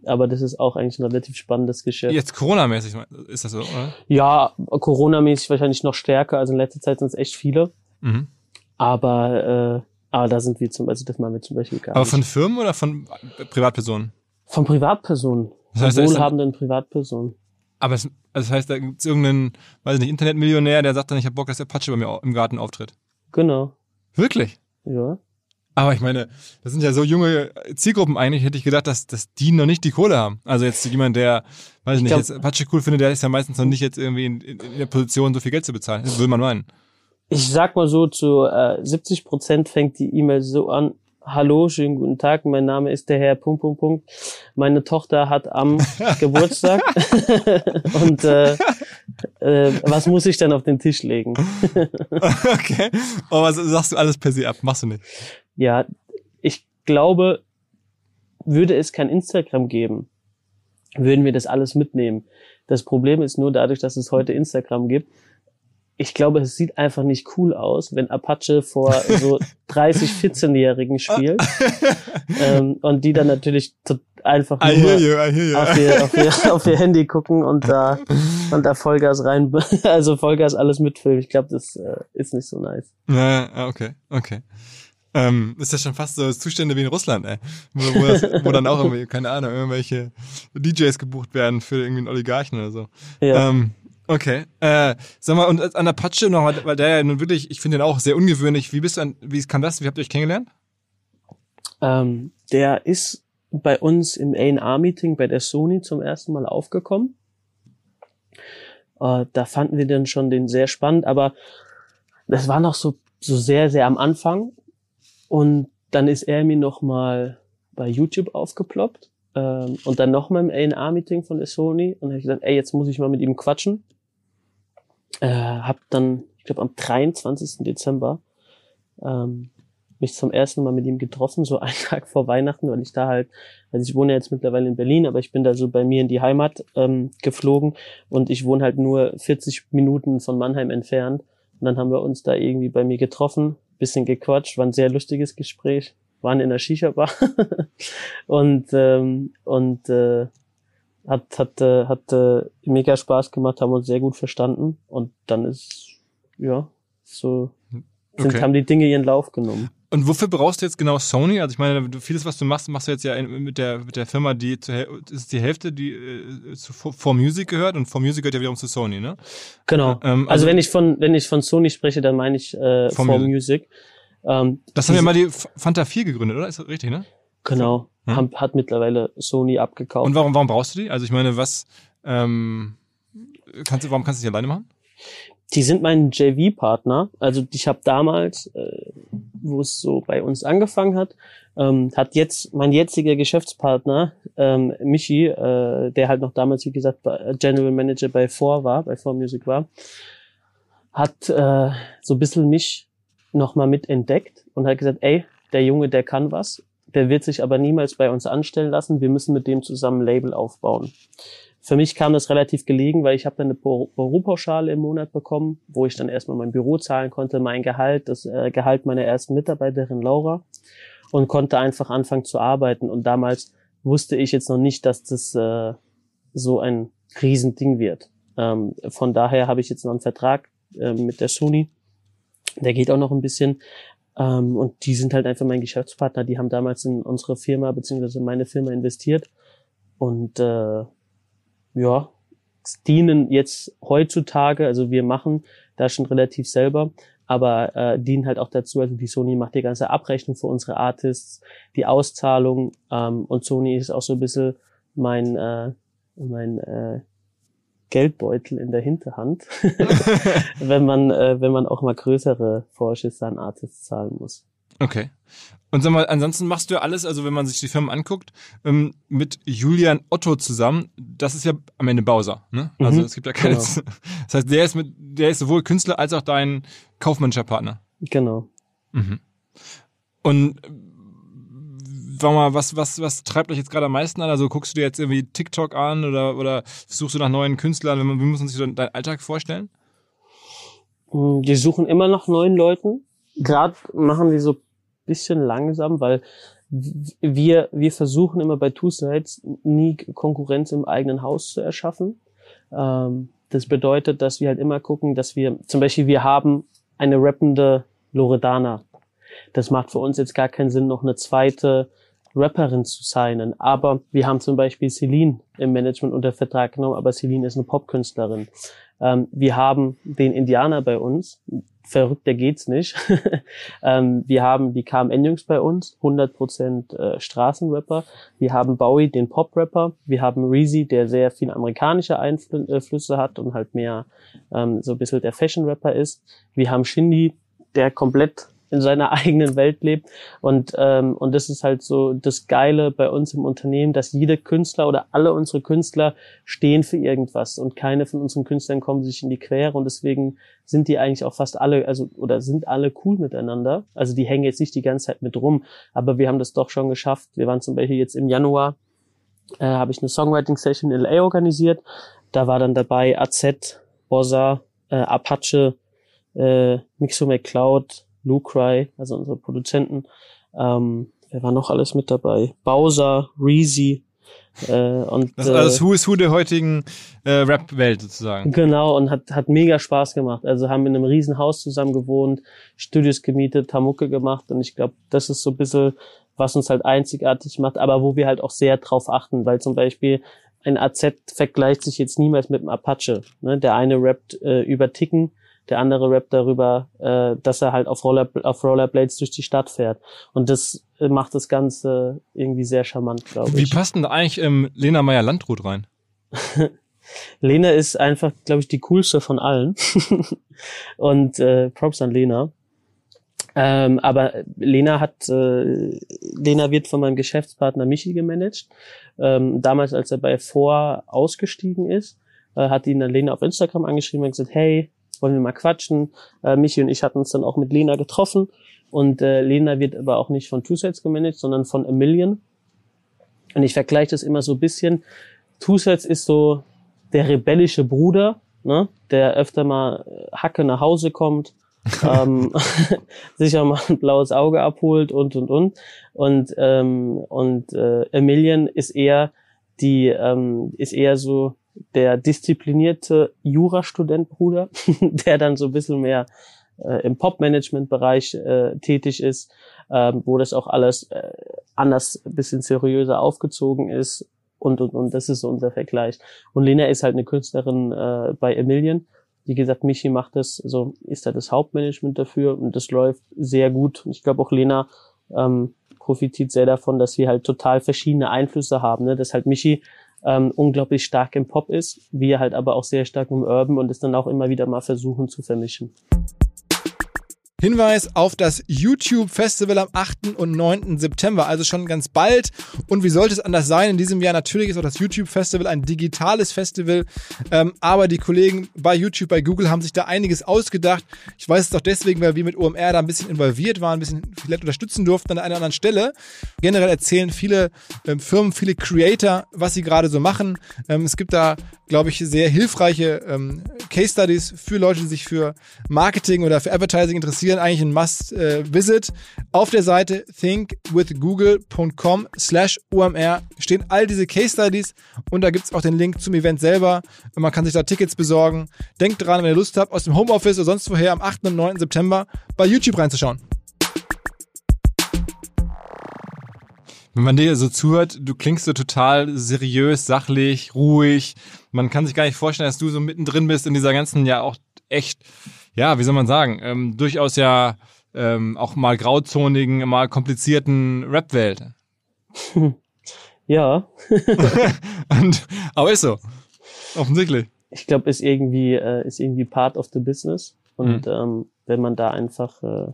Aber das ist auch eigentlich ein relativ spannendes Geschäft. Jetzt Corona-mäßig ist das so, oder? Ja, Corona-mäßig wahrscheinlich noch stärker. Also in letzter Zeit sind es echt viele. Mhm. Aber, äh, aber da sind wir zum Beispiel, das machen wir zum Beispiel gar Aber von Firmen oder von Privatpersonen? Von Privatpersonen. Das heißt, von wohlhabenden Privatpersonen. Aber es, also das heißt, da gibt es irgendeinen, weiß ich nicht, Internetmillionär, der sagt dann, ich habe Bock, dass der Apache bei mir im Garten auftritt. Genau. Wirklich? Ja. Aber ich meine, das sind ja so junge Zielgruppen eigentlich, hätte ich gedacht, dass, dass die noch nicht die Kohle haben. Also jetzt jemand, der, weiß ich nicht, glaub, jetzt Apache cool findet, der ist ja meistens noch nicht jetzt irgendwie in, in, in der Position, so viel Geld zu bezahlen. Das will man meinen. Ich sag mal so, zu äh, 70 Prozent fängt die E-Mail so an, Hallo, schönen guten Tag. Mein Name ist der Herr Punkt Punkt Punkt. Meine Tochter hat am Geburtstag und äh, äh, was muss ich denn auf den Tisch legen? okay. Aber was sagst du alles per se ab? Machst du nicht? Ja, ich glaube, würde es kein Instagram geben, würden wir das alles mitnehmen. Das Problem ist nur dadurch, dass es heute Instagram gibt, ich glaube, es sieht einfach nicht cool aus, wenn Apache vor so 30, 14-Jährigen spielt ähm, und die dann natürlich einfach nur you, auf, ihr, auf, ihr, auf ihr Handy gucken und da und da Vollgas rein, also Vollgas alles mitfilmen. Ich glaube, das äh, ist nicht so nice. Ja, okay, okay. Ähm, ist ja schon fast so Zustände wie in Russland, ey. Wo, wo, das, wo dann auch irgendwie, keine Ahnung, irgendwelche DJs gebucht werden für irgendwie einen Oligarchen oder so. Ja. Ähm, Okay. Äh, sag mal, und an Apache noch, weil der ja nun wirklich, ich finde den auch sehr ungewöhnlich. Wie bist du an, wie kam das? Wie habt ihr euch kennengelernt? Ähm, der ist bei uns im A&R-Meeting bei der Sony zum ersten Mal aufgekommen. Äh, da fanden wir dann schon den sehr spannend, aber das war noch so, so sehr, sehr am Anfang. Und dann ist er mir noch mal bei YouTube aufgeploppt. Ähm, und dann noch mal im A&R-Meeting von der Sony. Und habe ich gesagt, ey, jetzt muss ich mal mit ihm quatschen äh, habe dann, ich glaube am 23. Dezember, ähm, mich zum ersten Mal mit ihm getroffen, so einen Tag vor Weihnachten, weil ich da halt, also ich wohne jetzt mittlerweile in Berlin, aber ich bin da so bei mir in die Heimat ähm, geflogen und ich wohne halt nur 40 Minuten von Mannheim entfernt. Und dann haben wir uns da irgendwie bei mir getroffen, bisschen gequatscht, war ein sehr lustiges Gespräch, waren in der Shisha-Bar und ähm, und äh, hat, hat, äh, hat äh, mega Spaß gemacht, haben uns sehr gut verstanden und dann ist, ja, so sind, okay. haben die Dinge ihren Lauf genommen. Und wofür brauchst du jetzt genau Sony? Also ich meine, vieles, was du machst, machst du jetzt ja mit der, mit der Firma, die zu, ist die Hälfte, die äh, zu For Music gehört und For Music gehört ja wiederum zu Sony, ne? Genau. Ähm, also, also, wenn ich von wenn ich von Sony spreche, dann meine ich äh, For, For Music. Music. Ähm, das haben ja mal die Fanta 4 gegründet, oder? Ist das richtig, ne? Genau. Hm? Hat mittlerweile Sony abgekauft. Und warum, warum brauchst du die? Also ich meine, was ähm, kannst du, warum kannst du die alleine machen? Die sind mein JV-Partner. Also ich habe damals, äh, wo es so bei uns angefangen hat, ähm, hat jetzt mein jetziger Geschäftspartner, ähm, Michi, äh, der halt noch damals, wie gesagt, General Manager bei Four war, bei Four Music war, hat äh, so ein bisschen mich nochmal mit entdeckt und hat gesagt, ey, der Junge, der kann was der wird sich aber niemals bei uns anstellen lassen. Wir müssen mit dem zusammen Label aufbauen. Für mich kam das relativ gelegen, weil ich habe dann eine Büropauschale im Monat bekommen, wo ich dann erstmal mein Büro zahlen konnte, mein Gehalt, das äh, Gehalt meiner ersten Mitarbeiterin Laura und konnte einfach anfangen zu arbeiten. Und damals wusste ich jetzt noch nicht, dass das äh, so ein Riesending wird. Ähm, von daher habe ich jetzt noch einen Vertrag äh, mit der Sony. Der geht auch noch ein bisschen. Ähm, und die sind halt einfach mein Geschäftspartner. Die haben damals in unsere Firma beziehungsweise meine Firma investiert. und äh, ja, dienen jetzt heutzutage, also wir machen da schon relativ selber, aber äh, dienen halt auch dazu, also die Sony macht die ganze Abrechnung für unsere Artists, die Auszahlung ähm, und Sony ist auch so ein bisschen mein, äh, mein äh, Geldbeutel in der Hinterhand, wenn man, äh, wenn man auch mal größere Vorschüsse an Artists zahlen muss. Okay. Und sag mal, ansonsten machst du ja alles, also wenn man sich die Firmen anguckt, ähm, mit Julian Otto zusammen, das ist ja am Ende Bowser, ne? Also Mhm, es gibt ja keine. genau. Das heißt, der ist mit, der ist sowohl Künstler als auch dein kaufmännischer Partner. Genau. Mhm. Und sag mal, was, was, was treibt euch jetzt gerade am meisten an? Also guckst du dir jetzt irgendwie TikTok an oder, oder suchst du nach neuen Künstlern? Wie muss man sich so deinen Alltag vorstellen? Wir suchen immer nach neuen Leuten. Gerade machen die so ein bisschen langsam, weil wir, wir versuchen immer bei Two Sides nie Konkurrenz im eigenen Haus zu erschaffen. Ähm, das bedeutet, dass wir halt immer gucken, dass wir, zum Beispiel, wir haben eine rappende Loredana. Das macht für uns jetzt gar keinen Sinn, noch eine zweite Rapperin zu signen. Aber wir haben zum Beispiel Celine im Management unter Vertrag genommen, aber Celine ist eine Popkünstlerin. Ähm, wir haben den Indianer bei uns. Verrückter geht's nicht. ähm, wir haben die KMN-Jungs bei uns, 100% äh, Straßenrapper. Wir haben Bowie, den Pop-Rapper. Wir haben Reezy, der sehr viel amerikanische Einflüsse hat und halt mehr ähm, so ein bisschen der Fashion-Rapper ist. Wir haben Shindy, der komplett in seiner eigenen Welt lebt. Und, ähm, und das ist halt so das Geile bei uns im Unternehmen, dass jeder Künstler oder alle unsere Künstler stehen für irgendwas und keine von unseren Künstlern kommen sich in die Quere und deswegen sind die eigentlich auch fast alle, also oder sind alle cool miteinander. Also die hängen jetzt nicht die ganze Zeit mit rum, aber wir haben das doch schon geschafft. Wir waren zum Beispiel jetzt im Januar, äh, habe ich eine Songwriting-Session in LA organisiert. Da war dann dabei AZ, Bossa, äh, Apache, äh, Mixo McCloud, Lucry, also unsere Produzenten. Ähm, wer war noch alles mit dabei? Bowser, Reezy. Äh, und, Das ist äh, alles Who is Who der heutigen äh, Rap-Welt sozusagen. Genau, und hat, hat mega Spaß gemacht. Also haben in einem riesen Haus zusammen gewohnt, Studios gemietet, haben Mucke gemacht und ich glaube, das ist so ein bisschen, was uns halt einzigartig macht, aber wo wir halt auch sehr drauf achten, weil zum Beispiel ein AZ vergleicht sich jetzt niemals mit einem Apache. Ne? Der eine rappt äh, über Ticken, der andere rappt darüber, äh, dass er halt auf, Roller, auf Rollerblades durch die Stadt fährt. Und das äh, macht das Ganze irgendwie sehr charmant, glaube Wie ich. passt denn da eigentlich ähm, Lena Meyer-Landrut rein? Lena ist einfach, glaube ich, die coolste von allen. und äh, Props an Lena. Ähm, aber Lena hat, äh, Lena wird von meinem Geschäftspartner Michi gemanagt. Ähm, damals, als er bei Vor ausgestiegen ist, äh, hat ihn dann Lena auf Instagram angeschrieben und gesagt, hey, wollen wir mal quatschen? Äh, Michi und ich hatten uns dann auch mit Lena getroffen. Und äh, Lena wird aber auch nicht von Two Sets gemanagt, sondern von A Million. Und ich vergleiche das immer so ein bisschen. Two Sets ist so der rebellische Bruder, ne, der öfter mal äh, Hacke nach Hause kommt, ähm, sich auch mal ein blaues Auge abholt und und und und ähm, und äh, Emilian ist eher die ähm, ist eher so der disziplinierte Jurastudent-Bruder, der dann so ein bisschen mehr äh, im Pop-Management-Bereich äh, tätig ist, ähm, wo das auch alles äh, anders, bisschen seriöser aufgezogen ist und, und, und das ist so unser Vergleich. Und Lena ist halt eine Künstlerin äh, bei Emilien. Wie gesagt, Michi macht das, so ist da das Hauptmanagement dafür und das läuft sehr gut. Ich glaube auch Lena ähm, profitiert sehr davon, dass wir halt total verschiedene Einflüsse haben. Ne? Dass halt Michi ähm, unglaublich stark im Pop ist, wir halt aber auch sehr stark im Urban und es dann auch immer wieder mal versuchen zu vermischen. Hinweis auf das YouTube Festival am 8. und 9. September, also schon ganz bald. Und wie sollte es anders sein? In diesem Jahr natürlich ist auch das YouTube Festival ein digitales Festival. Ähm, aber die Kollegen bei YouTube, bei Google haben sich da einiges ausgedacht. Ich weiß es doch deswegen, weil wir mit OMR da ein bisschen involviert waren, ein bisschen vielleicht unterstützen durften an einer anderen Stelle. Generell erzählen viele ähm, Firmen, viele Creator, was sie gerade so machen. Ähm, es gibt da, glaube ich, sehr hilfreiche ähm, Case Studies für Leute, die sich für Marketing oder für Advertising interessieren eigentlich ein Must-Visit. Auf der Seite thinkwithgoogle.com slash OMR stehen all diese Case Studies und da gibt's auch den Link zum Event selber. Man kann sich da Tickets besorgen. Denkt dran, wenn ihr Lust habt, aus dem Homeoffice oder sonst woher am 8. und 9. September bei YouTube reinzuschauen. Wenn man dir so zuhört, du klingst so total seriös, sachlich, ruhig. Man kann sich gar nicht vorstellen, dass du so mittendrin bist in dieser ganzen ja auch echt, ja, wie soll man sagen, ähm, durchaus ja ähm, auch mal grauzonigen, mal komplizierten Rap-Welt. ja. Und, aber ist so. Offensichtlich. Ich glaube, ist irgendwie, äh, ist irgendwie part of the business. Und mhm. ähm, wenn man da einfach äh,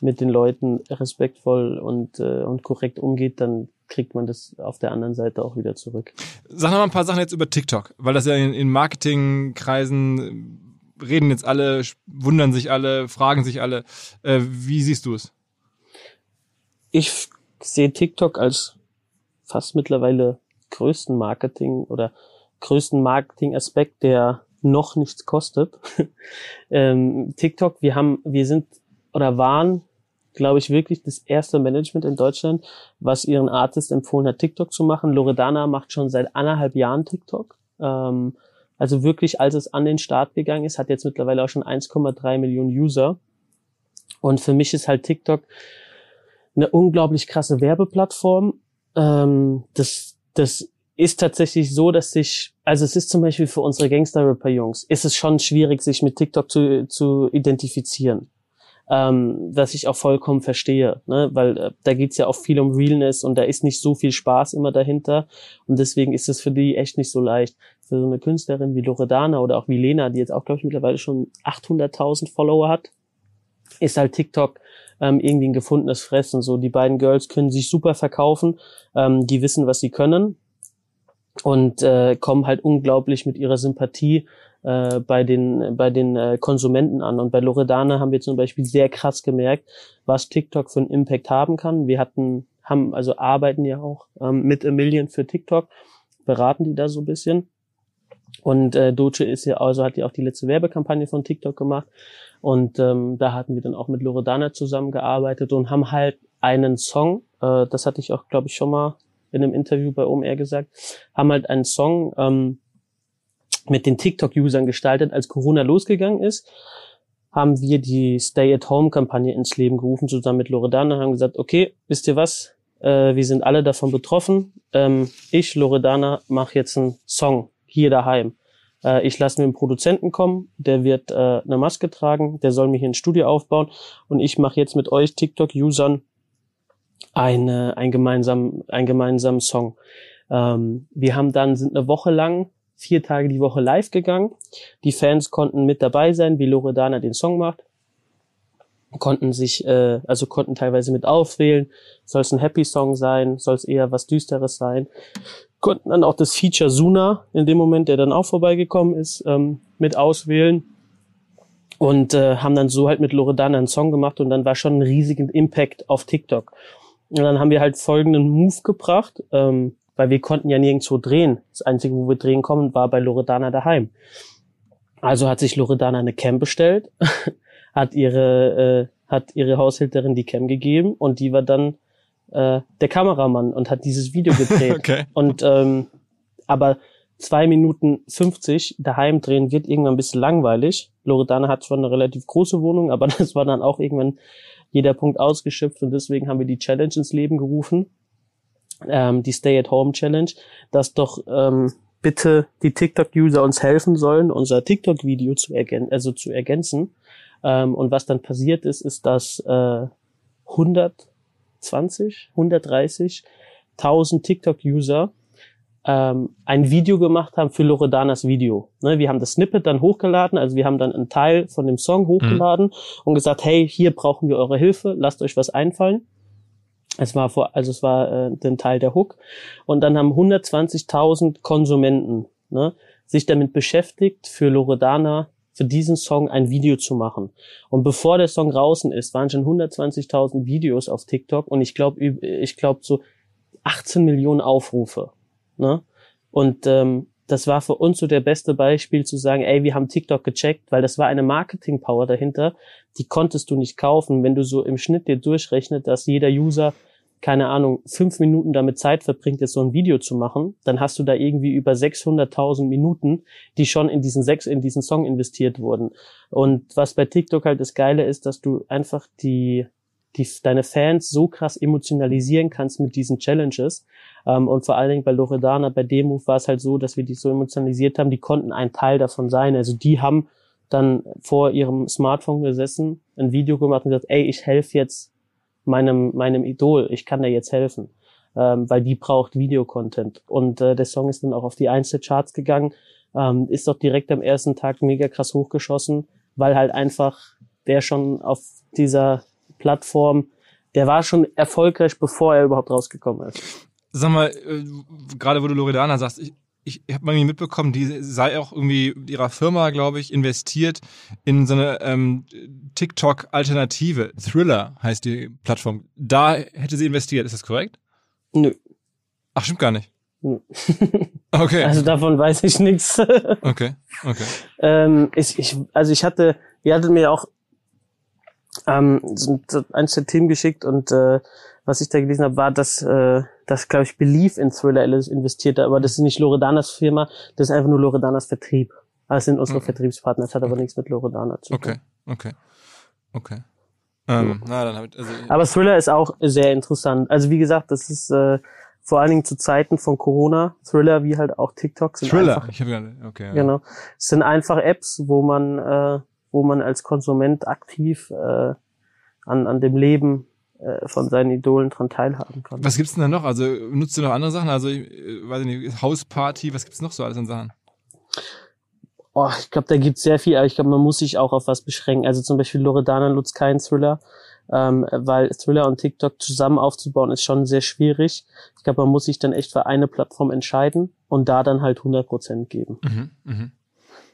mit den Leuten respektvoll und, äh, und korrekt umgeht, dann kriegt man das auf der anderen Seite auch wieder zurück. Sag noch mal ein paar Sachen jetzt über TikTok, weil das ja in, in Marketingkreisen reden jetzt alle, wundern sich alle, fragen sich alle. Äh, wie siehst du es? Ich sehe TikTok als fast mittlerweile größten Marketing oder größten Marketing-Aspekt, der noch nichts kostet. ähm, TikTok, wir haben, wir sind oder waren glaube ich, wirklich das erste Management in Deutschland, was ihren Artist empfohlen hat, TikTok zu machen. Loredana macht schon seit anderthalb Jahren TikTok. Ähm, also wirklich, als es an den Start gegangen ist, hat jetzt mittlerweile auch schon 1,3 Millionen User. Und für mich ist halt TikTok eine unglaublich krasse Werbeplattform. Ähm, das, das ist tatsächlich so, dass sich, also es ist zum Beispiel für unsere Gangster-Rapper-Jungs, ist es schon schwierig, sich mit TikTok zu, zu identifizieren ähm, was ich auch vollkommen verstehe, ne? weil äh, da geht's ja auch viel um Realness und da ist nicht so viel Spaß immer dahinter und deswegen ist es für die echt nicht so leicht. Für so eine Künstlerin wie Loredana oder auch wie Lena, die jetzt auch, glaube ich, mittlerweile schon 800.000 Follower hat, ist halt TikTok ähm, irgendwie ein gefundenes Fressen. So die beiden Girls können sich super verkaufen, ähm, die wissen, was sie können und äh, kommen halt unglaublich mit ihrer Sympathie äh, bei den, bei den äh, Konsumenten an. Und bei Loredana haben wir zum Beispiel sehr krass gemerkt, was TikTok für einen Impact haben kann. Wir hatten, haben, also arbeiten ja auch ähm, mit A Million für TikTok, beraten die da so ein bisschen. Und äh, Doce ist ja, also hat ja auch die letzte Werbekampagne von TikTok gemacht. Und ähm, da hatten wir dann auch mit Loredana zusammengearbeitet und haben halt einen Song, äh, das hatte ich auch, glaube ich, schon mal in einem Interview bei OMR gesagt, haben halt einen Song ähm, mit den TikTok-Usern gestaltet, als Corona losgegangen ist, haben wir die Stay-at-Home-Kampagne ins Leben gerufen, zusammen mit Loredana, haben gesagt, okay, wisst ihr was, äh, wir sind alle davon betroffen. Ähm, ich, Loredana, mache jetzt einen Song hier daheim. Äh, ich lasse mir einen Produzenten kommen, der wird äh, eine Maske tragen, der soll mir hier ein Studio aufbauen und ich mache jetzt mit euch TikTok-Usern eine, ein gemeinsamen, einen gemeinsamen Song. Ähm, wir haben dann, sind eine Woche lang vier Tage die Woche live gegangen. Die Fans konnten mit dabei sein, wie Loredana den Song macht. Konnten sich, äh, also konnten teilweise mit auswählen. Soll es ein Happy Song sein? Soll es eher was Düsteres sein? Konnten dann auch das Feature Suna in dem Moment, der dann auch vorbeigekommen ist, ähm, mit auswählen. Und äh, haben dann so halt mit Loredana einen Song gemacht und dann war schon ein riesiger Impact auf TikTok. Und dann haben wir halt folgenden Move gebracht. Ähm, weil wir konnten ja nirgendwo drehen. Das Einzige, wo wir drehen kommen, war bei Loredana daheim. Also hat sich Loredana eine Cam bestellt, hat ihre, äh, hat ihre Haushälterin die Cam gegeben und die war dann äh, der Kameramann und hat dieses Video gedreht. okay. Und ähm, aber zwei Minuten 50 daheim drehen wird irgendwann ein bisschen langweilig. Loredana hat zwar eine relativ große Wohnung, aber das war dann auch irgendwann jeder Punkt ausgeschöpft und deswegen haben wir die Challenge ins Leben gerufen ähm, die Stay-at-Home-Challenge, dass doch ähm, bitte die TikTok-User uns helfen sollen, unser TikTok-Video zu, ergän also zu ergänzen. Ähm, und was dann passiert ist, ist, dass äh, 120, 130 1000 TikTok-User ähm, ein Video gemacht haben für Loredanas Video. Ne, wir haben das Snippet dann hochgeladen, also wir haben dann einen Teil von dem Song hochgeladen mhm. und gesagt, hey, hier brauchen wir eure Hilfe, lasst euch was einfallen. Es war vor, also es war äh, den Teil der Hook. Und dann haben 120.000 Konsumenten ne, sich damit beschäftigt, für Loredana für diesen Song ein Video zu machen. Und bevor der Song draußen ist, waren schon 120.000 Videos auf TikTok und ich glaube, ich glaube so 18 Millionen Aufrufe. Ne? Und ähm, das war für uns so der beste Beispiel zu sagen, ey, wir haben TikTok gecheckt, weil das war eine Marketing-Power dahinter, die konntest du nicht kaufen, wenn du so im Schnitt dir durchrechnet, dass jeder User keine Ahnung, fünf Minuten damit Zeit verbringt, jetzt so ein Video zu machen, dann hast du da irgendwie über 600.000 Minuten, die schon in diesen sechs, in diesen Song investiert wurden. Und was bei TikTok halt das Geile ist, dass du einfach die, die, deine Fans so krass emotionalisieren kannst mit diesen Challenges. Ähm, und vor allen Dingen bei Loredana, bei Demo war es halt so, dass wir die so emotionalisiert haben, die konnten ein Teil davon sein. Also die haben dann vor ihrem Smartphone gesessen, ein Video gemacht und gesagt, ey, ich helfe jetzt meinem, meinem Idol, ich kann dir jetzt helfen. Ähm, weil die braucht Videocontent. Und äh, der Song ist dann auch auf die Einzelcharts gegangen, ähm, ist doch direkt am ersten Tag mega krass hochgeschossen, weil halt einfach der schon auf dieser Plattform, der war schon erfolgreich, bevor er überhaupt rausgekommen ist. Sag mal, äh, gerade wo du Loredana sagst, ich, ich habe mal mitbekommen, die sei auch irgendwie ihrer Firma, glaube ich, investiert in so eine ähm, TikTok-Alternative. Thriller heißt die Plattform. Da hätte sie investiert, ist das korrekt? Nö. Ach, stimmt gar nicht. Nö. Okay. Also davon weiß ich nichts. okay, okay. ähm, ich, ich, also ich hatte, ihr hattet mir auch ähm, so eins der Themen geschickt und äh, was ich da gelesen habe, war, dass, äh, dass glaube ich, Belief in Thriller investiert, aber das ist nicht Loredanas Firma, das ist einfach nur Loredanas Vertrieb. Das sind unsere Okay. Vertriebspartner, das hat aber nichts mit Loredana zu tun. Okay, okay, okay. Ähm, na, dann hab ich, also, Aber Thriller ist auch sehr interessant. Also wie gesagt, das ist äh, vor allen Dingen zu Zeiten von Corona, Thriller wie halt auch TikTok sind Thriller. einfach Ich habe gerade, okay. ja. Genau. Es sind einfach Apps, wo man, äh, wo man als Konsument aktiv äh, an, an dem Leben von seinen Idolen dran teilhaben kann. Was gibt's denn da noch? Also nutzt du noch andere Sachen? Also ich, äh, weiß ich nicht, Hausparty, was gibt's noch so alles an Sachen? Oh, ich glaube, da gibt's sehr viel, aber ich glaube, man muss sich auch auf was beschränken. Also zum Beispiel Loredana nutzt keinen Thriller, ähm, weil Thriller und TikTok zusammen aufzubauen ist schon sehr schwierig. Ich glaube, man muss sich dann echt für eine Plattform entscheiden und da dann halt 100% geben. Mhm, mhm.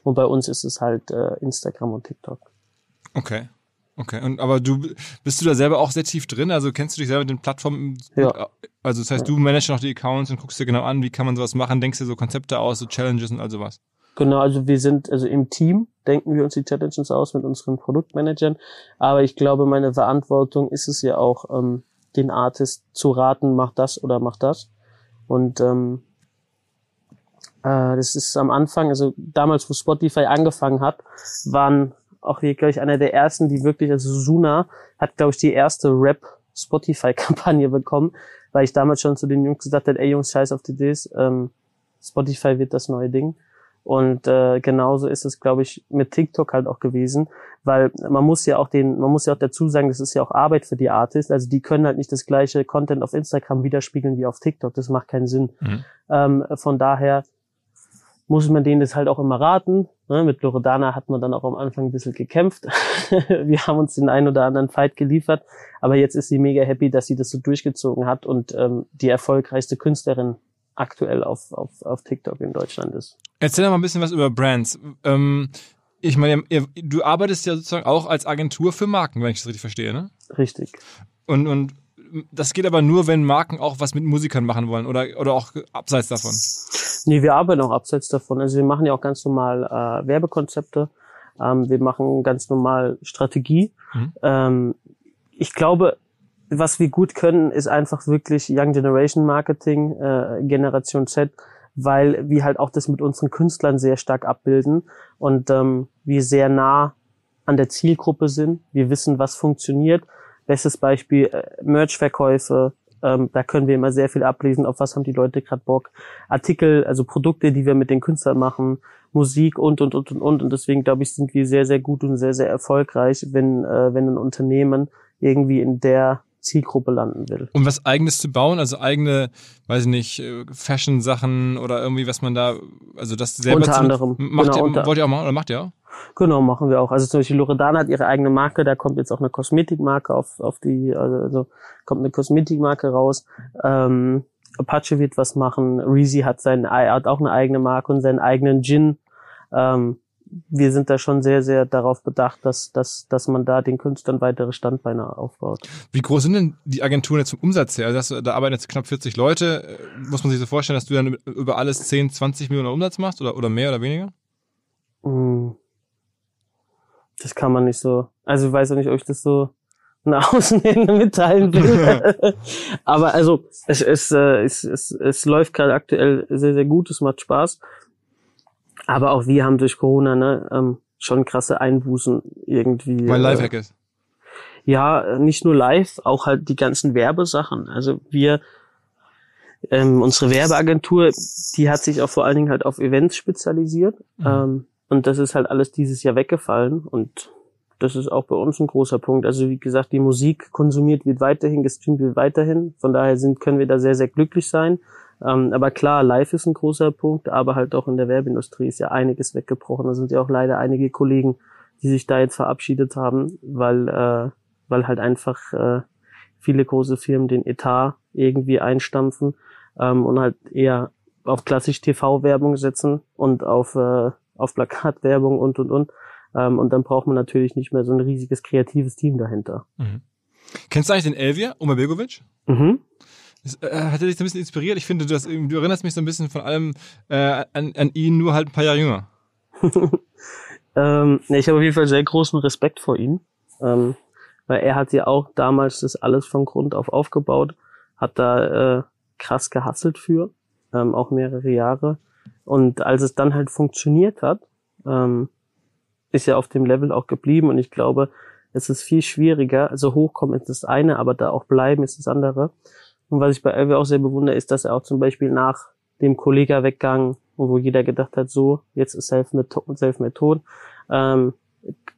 Und bei uns ist es halt äh, Instagram und TikTok. Okay. Okay. Und aber du bist du da selber auch sehr tief drin? Also kennst du dich selber mit den Plattformen? Ja. Also das heißt, du managst noch die Accounts und guckst dir genau an, wie kann man sowas machen, denkst dir so Konzepte aus, so Challenges und all sowas. Genau, also wir sind, also im Team denken wir uns die Challenges aus mit unseren Produktmanagern. Aber ich glaube, meine Verantwortung ist es ja auch, ähm, den Artist zu raten, mach das oder mach das. Und ähm, äh, das ist am Anfang, also damals, wo Spotify angefangen hat, waren auch wir, glaube ich, einer der ersten, die wirklich, also Suna hat, glaube ich, die erste Rap-Spotify-Kampagne bekommen, weil ich damals schon zu den Jungs gesagt habe, ey Jungs, scheiß auf die Ds, ähm, Spotify wird das neue Ding. Und äh, genauso ist es, glaube ich, mit TikTok halt auch gewesen, weil man muss ja auch den, man muss ja auch dazu sagen, das ist ja auch Arbeit für die Artists. Also die können halt nicht das gleiche Content auf Instagram widerspiegeln wie auf TikTok. Das macht keinen Sinn. Mhm. Ähm, von daher muss man denen das halt auch immer raten. Ne? Mit Loredana hat man dann auch am Anfang ein bisschen gekämpft. Wir haben uns den einen oder anderen Fight geliefert, aber jetzt ist sie mega happy, dass sie das so durchgezogen hat und ähm, die erfolgreichste Künstlerin aktuell auf, auf, auf TikTok in Deutschland ist. Erzähl doch mal ein bisschen was über Brands. Ähm, ich meine, ihr, du arbeitest ja sozusagen auch als Agentur für Marken, wenn ich das richtig verstehe, ne? Richtig. Und, und das geht aber nur, wenn Marken auch was mit Musikern machen wollen oder, oder auch abseits davon. Nee, wir arbeiten auch abseits davon. Also wir machen ja auch ganz normal äh, Werbekonzepte. Ähm, wir machen ganz normal Strategie. Mhm. Ähm, ich glaube, was wir gut können, ist einfach wirklich Young Generation Marketing, äh, Generation Z, weil wir halt auch das mit unseren Künstlern sehr stark abbilden und ähm, wir sehr nah an der Zielgruppe sind. Wir wissen, was funktioniert. Bestes Beispiel äh, Merch-Verkäufe. Ähm, da können wir immer sehr viel ablesen, auf was haben die Leute gerade Bock. Artikel, also Produkte, die wir mit den Künstlern machen, Musik und und und und und. Und deswegen glaube ich, sind wir sehr sehr gut und sehr sehr erfolgreich, wenn äh, wenn ein Unternehmen irgendwie in der Zielgruppe landen will. Um was eigenes zu bauen, also eigene, weiß ich nicht, äh, Fashion-Sachen oder irgendwie, was man da, also das selber Unter zu, anderem. Macht Genau, ihr, unter- wollt ihr auch machen oder macht ihr auch? Genau, machen wir auch. Also zum Beispiel Loredana hat ihre eigene Marke, da kommt jetzt auch eine Kosmetikmarke auf, auf die, also, also kommt eine Kosmetikmarke raus. Ähm, Apache wird was machen, Reezy hat sein, hat auch eine eigene Marke und seinen eigenen Gin. Ähm, wir sind da schon sehr, sehr darauf bedacht, dass, dass, dass man da den Künstlern weitere Standbeine aufbaut. Wie groß sind denn die Agenturen jetzt zum Umsatz her? Also da arbeiten jetzt knapp 40 Leute. Äh, Muss man sich so vorstellen, dass du dann über alles 10, 20 Millionen Umsatz machst oder, oder mehr oder weniger? Mm. Das kann man nicht so. Also ich weiß auch nicht, ob ich das so nach außen hin mitteilen will. Aber also es, es, äh, es, es, es läuft gerade aktuell sehr, sehr gut, es macht Spaß. Aber auch wir haben durch Corona ne, ähm, schon krasse Einbußen irgendwie. Weil äh, Lifehack ist. Ja, nicht nur live, auch halt die ganzen Werbesachen. Also wir, ähm, unsere Werbeagentur, die hat sich auch vor allen Dingen halt auf Events spezialisiert. Mhm. Ähm, und das ist halt alles dieses Jahr weggefallen. Und das ist auch bei uns ein großer Punkt. Also wie gesagt, die Musik konsumiert wird weiterhin, gestreamt wird weiterhin. Von daher sind, können wir da sehr, sehr glücklich sein. Ähm, aber klar, live ist ein großer Punkt, aber halt auch in der Werbeindustrie ist ja einiges weggebrochen. Da sind ja auch leider einige Kollegen, die sich da jetzt verabschiedet haben, weil, äh, weil halt einfach äh, viele große Firmen den Etat irgendwie einstampfen ähm, und halt eher auf klassisch TV-Werbung setzen und auf, äh, auf Plakatwerbung und und und. Ähm, und dann braucht man natürlich nicht mehr so ein riesiges kreatives Team dahinter. Mhm. Kennst du eigentlich den Elvier, Oma Begovic? Mhm. Das, äh, hat er dich so ein bisschen inspiriert? Ich finde, du, das, du erinnerst mich so ein bisschen von allem äh, an, an ihn, nur halt ein paar Jahre jünger. ähm, ich habe auf jeden Fall sehr großen Respekt vor ihm, ähm, weil er hat ja auch damals das alles von Grund auf aufgebaut, hat da äh, krass gehasselt für, ähm, auch mehrere Jahre. Und als es dann halt funktioniert hat, ähm, ist er auf dem Level auch geblieben und ich glaube, es ist viel schwieriger. Also hochkommen ist das eine, aber da auch bleiben ist das andere. Und was ich bei Elvi auch sehr bewundere, ist, dass er auch zum Beispiel nach dem Kollega-Weggang, wo jeder gedacht hat, so, jetzt ist Self mit Self ähm,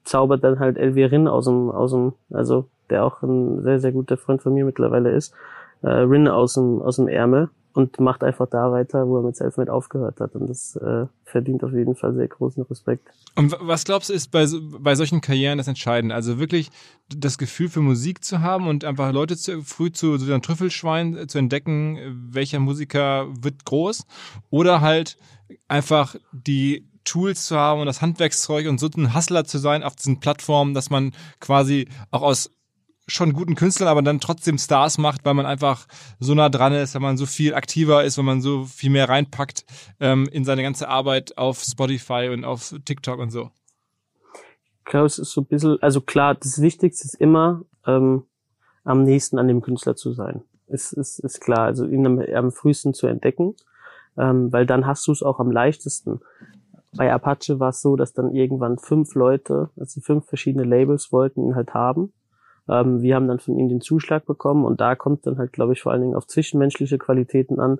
zaubert dann halt Elvi aus dem, aus dem, also der auch ein sehr, sehr guter Freund von mir mittlerweile ist, äh, Rin aus dem, aus dem Ärmel und macht einfach da weiter, wo er mit Selfmade aufgehört hat. Und das äh, verdient auf jeden Fall sehr großen Respekt. Und was glaubst du, ist bei, bei solchen Karrieren das Entscheidende? Also wirklich das Gefühl für Musik zu haben und einfach Leute zu, früh zu so einem Trüffelschwein äh, zu entdecken, welcher Musiker wird groß? Oder halt einfach die Tools zu haben und das Handwerkszeug und so ein Hustler zu sein auf diesen Plattformen, dass man quasi auch aus schon guten Künstlern, aber dann trotzdem Stars macht, weil man einfach so nah dran ist, weil man so viel aktiver ist, weil man so viel mehr reinpackt ähm, in seine ganze Arbeit auf Spotify und auf TikTok und so. Ich glaube, es ist so ein bisschen, also klar, das Wichtigste ist immer, ähm, am nächsten an dem Künstler zu sein. Ist, ist, ist klar, also ihn am, am frühesten zu entdecken, ähm, weil dann hast du es auch am leichtesten. Bei Apache war es so, dass dann irgendwann fünf Leute, also fünf verschiedene Labels wollten ihn halt haben ähm, wir haben dann von ihm den Zuschlag bekommen und da kommt dann halt, glaube ich, vor allen Dingen auf zwischenmenschliche Qualitäten an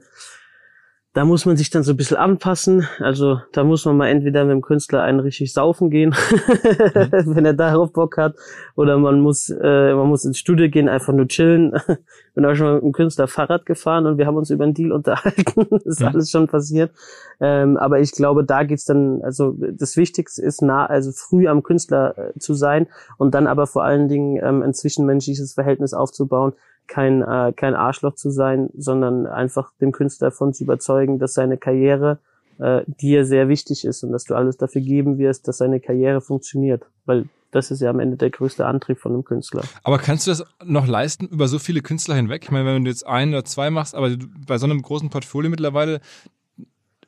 da muss man sich dann so ein bisschen anpassen. Also da muss man mal entweder mit dem Künstler einen richtig saufen gehen, mhm. wenn er darauf Bock hat, oder man muss äh, man muss ins Studio gehen, einfach nur chillen. Bin auch schon mal mit dem Künstler Fahrrad gefahren und wir haben uns über einen Deal unterhalten. das ist mhm. alles schon passiert. Ähm, aber ich glaube, da geht's dann, also das Wichtigste ist nah, also früh am Künstler äh, zu sein und dann aber vor allen Dingen ähm, ein zwischenmenschliches Verhältnis aufzubauen, kein, äh, kein Arschloch zu sein, sondern einfach dem Künstler davon zu überzeugen, dass seine Karriere äh, dir sehr wichtig ist und dass du alles dafür geben wirst, dass seine Karriere funktioniert. Weil das ist ja am Ende der größte Antrieb von einem Künstler. Aber kannst du das noch leisten über so viele Künstler hinweg? Ich meine, wenn du jetzt ein oder zwei machst, aber bei so einem großen Portfolio mittlerweile,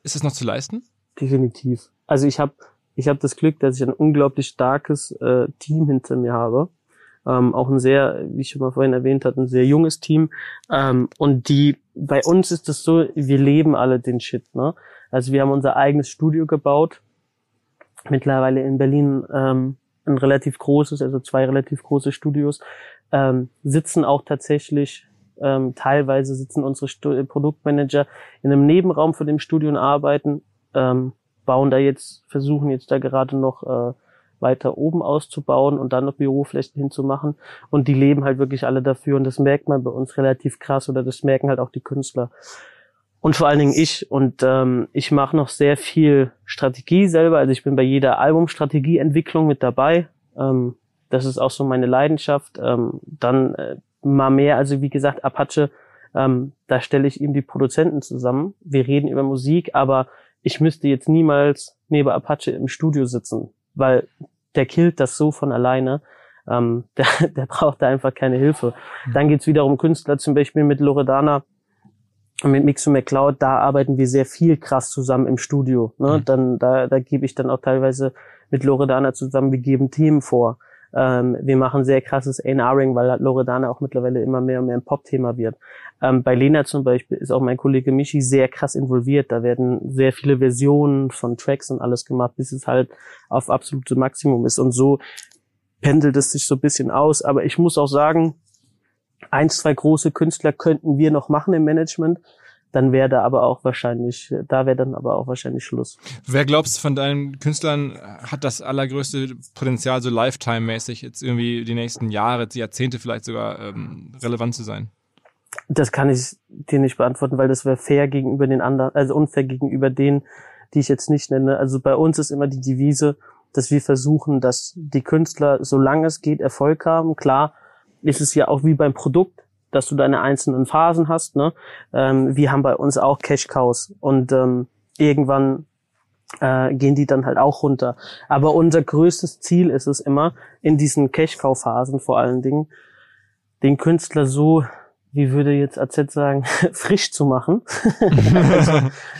ist das noch zu leisten? Definitiv. Also ich habe ich hab das Glück, dass ich ein unglaublich starkes äh, Team hinter mir habe ähm, auch ein sehr, wie ich schon mal vorhin erwähnt hatte, ein sehr junges Team. Ähm, und die, bei uns ist es so, wir leben alle den Shit. Ne? Also wir haben unser eigenes Studio gebaut. Mittlerweile in Berlin ähm, ein relativ großes, also zwei relativ große Studios, ähm, sitzen auch tatsächlich ähm, teilweise sitzen unsere Stu Produktmanager in einem Nebenraum von dem Studio und arbeiten, ähm, bauen da jetzt, versuchen jetzt da gerade noch äh, weiter oben auszubauen und dann noch Büroflächen hinzumachen. Und die leben halt wirklich alle dafür und das merkt man bei uns relativ krass oder das merken halt auch die Künstler. Und vor allen Dingen ich. Und ähm, ich mache noch sehr viel Strategie selber. Also ich bin bei jeder Albumstrategieentwicklung mit dabei. Ähm, das ist auch so meine Leidenschaft. Ähm, dann äh, mal mehr, also wie gesagt, Apache, ähm, da stelle ich ihm die Produzenten zusammen. Wir reden über Musik, aber ich müsste jetzt niemals neben Apache im Studio sitzen weil der killt das so von alleine. Ähm, der, der braucht da einfach keine Hilfe. Mhm. Dann geht's wieder um Künstler, zum Beispiel mit Loredana und mit Mixo McCloud, da arbeiten wir sehr viel krass zusammen im Studio. Ne? Mhm. Dann, da, da gebe ich dann auch teilweise mit Loredana zusammen, wir geben Themen vor. Ähm, wir machen sehr krasses A&R-Ring, weil Loredana auch mittlerweile immer mehr und mehr ein Pop-Thema wird. Ähm, bei Lena zum Beispiel ist auch mein Kollege Michi sehr krass involviert. Da werden sehr viele Versionen von Tracks und alles gemacht, bis es halt auf absolute Maximum ist. Und so pendelt es sich so ein bisschen aus. Aber ich muss auch sagen, ein, zwei große Künstler könnten wir noch machen im Management. Dann wäre da aber auch wahrscheinlich, da wäre dann aber auch wahrscheinlich Schluss. Wer glaubst du von deinen Künstlern hat das allergrößte Potenzial, so Lifetime-mäßig jetzt irgendwie die nächsten Jahre, Jahrzehnte vielleicht sogar ähm, relevant zu sein? Das kann ich dir nicht beantworten, weil das wäre fair gegenüber den anderen, also unfair gegenüber denen, die ich jetzt nicht nenne. Also bei uns ist immer die Devise, dass wir versuchen, dass die Künstler, solange es geht, Erfolg haben. Klar ist es ja auch wie beim Produkt, dass du deine einzelnen Phasen hast. Ne? Ähm, wir haben bei uns auch Cash Cows und ähm, irgendwann äh, gehen die dann halt auch runter. Aber unser größtes Ziel ist es immer, in diesen Cash Cow Phasen vor allen Dingen, den Künstler so wie würde jetzt AZ sagen, frisch zu machen. also,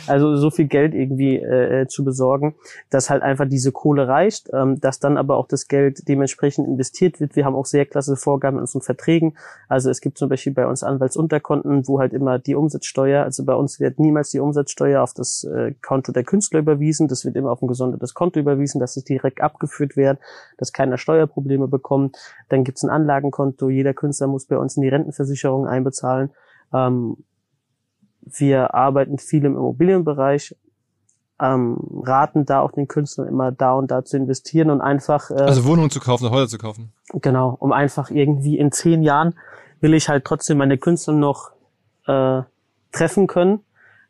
also, so viel Geld irgendwie äh, zu besorgen, dass halt einfach diese Kohle reicht, ähm, dass dann aber auch das Geld dementsprechend investiert wird. Wir haben auch sehr klasse Vorgaben in unseren Verträgen. Also es gibt zum Beispiel bei uns Anwaltsunterkonten, wo halt immer die Umsatzsteuer, also bei uns wird niemals die Umsatzsteuer auf das äh, Konto der Künstler überwiesen. Das wird immer auf ein gesondertes Konto überwiesen, dass es direkt abgeführt wird, dass keiner Steuerprobleme bekommt. Dann gibt es ein Anlagenkonto. Jeder Künstler muss bei uns in die Rentenversicherung ein einbezahlen. Ähm, wir arbeiten viel im Immobilienbereich, ähm, raten da auch den Künstlern immer da und da zu investieren und einfach. Äh, also Wohnungen zu kaufen, Häuser zu kaufen. Genau, um einfach irgendwie in zehn Jahren will ich halt trotzdem meine Künstler noch äh, treffen können.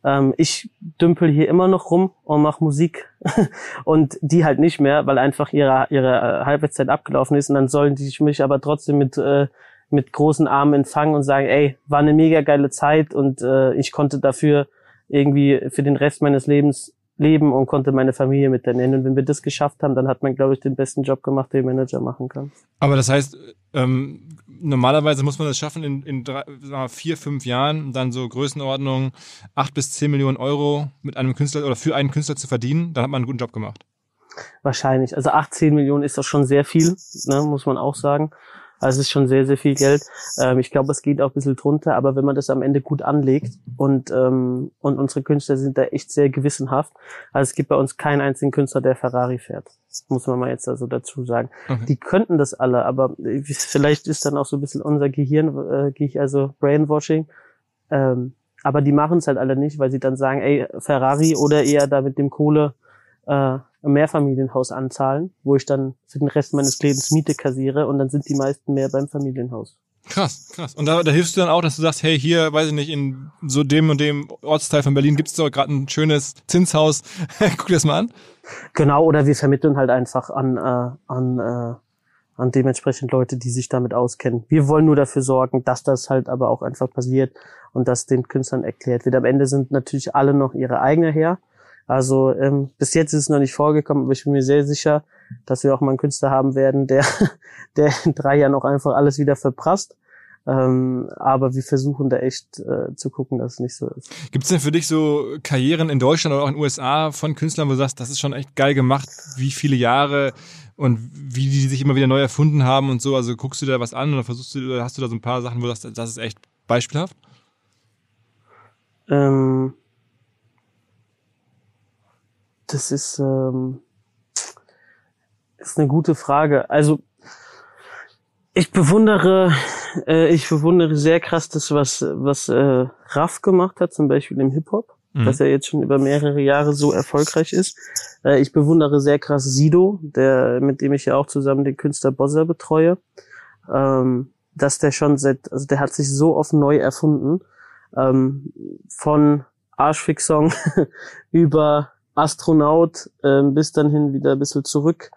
Ähm, ich dümpel hier immer noch rum und mache Musik und die halt nicht mehr, weil einfach ihre ihre Halbwertszeit abgelaufen ist und dann sollen die mich aber trotzdem mit äh, mit großen Armen empfangen und sagen, ey, war eine mega geile Zeit und äh, ich konnte dafür irgendwie für den Rest meines Lebens leben und konnte meine Familie mit ernähren. Und wenn wir das geschafft haben, dann hat man, glaube ich, den besten Job gemacht, den Manager machen kann. Aber das heißt, ähm, normalerweise muss man das schaffen, in, in drei, vier, fünf Jahren dann so Größenordnung acht bis zehn Millionen Euro mit einem Künstler oder für einen Künstler zu verdienen, dann hat man einen guten Job gemacht. Wahrscheinlich. Also acht, zehn Millionen ist doch schon sehr viel, ne, muss man auch sagen. Also es ist schon sehr, sehr viel Geld. Ähm, ich glaube, es geht auch ein bisschen drunter, aber wenn man das am Ende gut anlegt und, ähm, und unsere Künstler sind da echt sehr gewissenhaft. Also es gibt bei uns keinen einzigen Künstler, der Ferrari fährt. Muss man mal jetzt also dazu sagen. Okay. Die könnten das alle, aber vielleicht ist dann auch so ein bisschen unser Gehirn, äh, also Brainwashing. Ähm, aber die machen es halt alle nicht, weil sie dann sagen, ey, Ferrari oder eher da mit dem Kohle äh, ein Mehrfamilienhaus anzahlen, wo ich dann für den Rest meines Lebens Miete kassiere und dann sind die meisten mehr beim Familienhaus. Krass, krass. Und da, da hilfst du dann auch, dass du sagst, hey, hier, weiß ich nicht, in so dem und dem Ortsteil von Berlin gibt es doch gerade ein schönes Zinshaus. Guck dir das mal an. Genau, oder wir vermitteln halt einfach an, äh, an, äh, an dementsprechend Leute, die sich damit auskennen. Wir wollen nur dafür sorgen, dass das halt aber auch einfach passiert und dass den Künstlern erklärt wird. Am Ende sind natürlich alle noch ihre eigene her. Also ähm, bis jetzt ist es noch nicht vorgekommen, aber ich bin mir sehr sicher, dass wir auch mal einen Künstler haben werden, der, der in drei Jahren auch einfach alles wieder verprasst. Ähm, aber wir versuchen da echt äh, zu gucken, dass es nicht so ist. Gibt es denn für dich so Karrieren in Deutschland oder auch in den USA von Künstlern, wo du sagst, das ist schon echt geil gemacht, wie viele Jahre und wie die sich immer wieder neu erfunden haben und so? Also guckst du da was an oder versuchst du, oder hast du da so ein paar Sachen, wo du sagst, das ist echt beispielhaft? Ähm, das ist, ähm, ist eine gute Frage. Also ich bewundere, äh, ich bewundere sehr krass das, was was äh, Raff gemacht hat, zum Beispiel im Hip Hop, mhm. dass er jetzt schon über mehrere Jahre so erfolgreich ist. Äh, ich bewundere sehr krass Sido, der mit dem ich ja auch zusammen den Künstler Bozza betreue, ähm, dass der schon seit, also der hat sich so oft neu erfunden, ähm, von Arschfix-Song über Astronaut ähm, bis dann hin wieder ein bisschen zurück.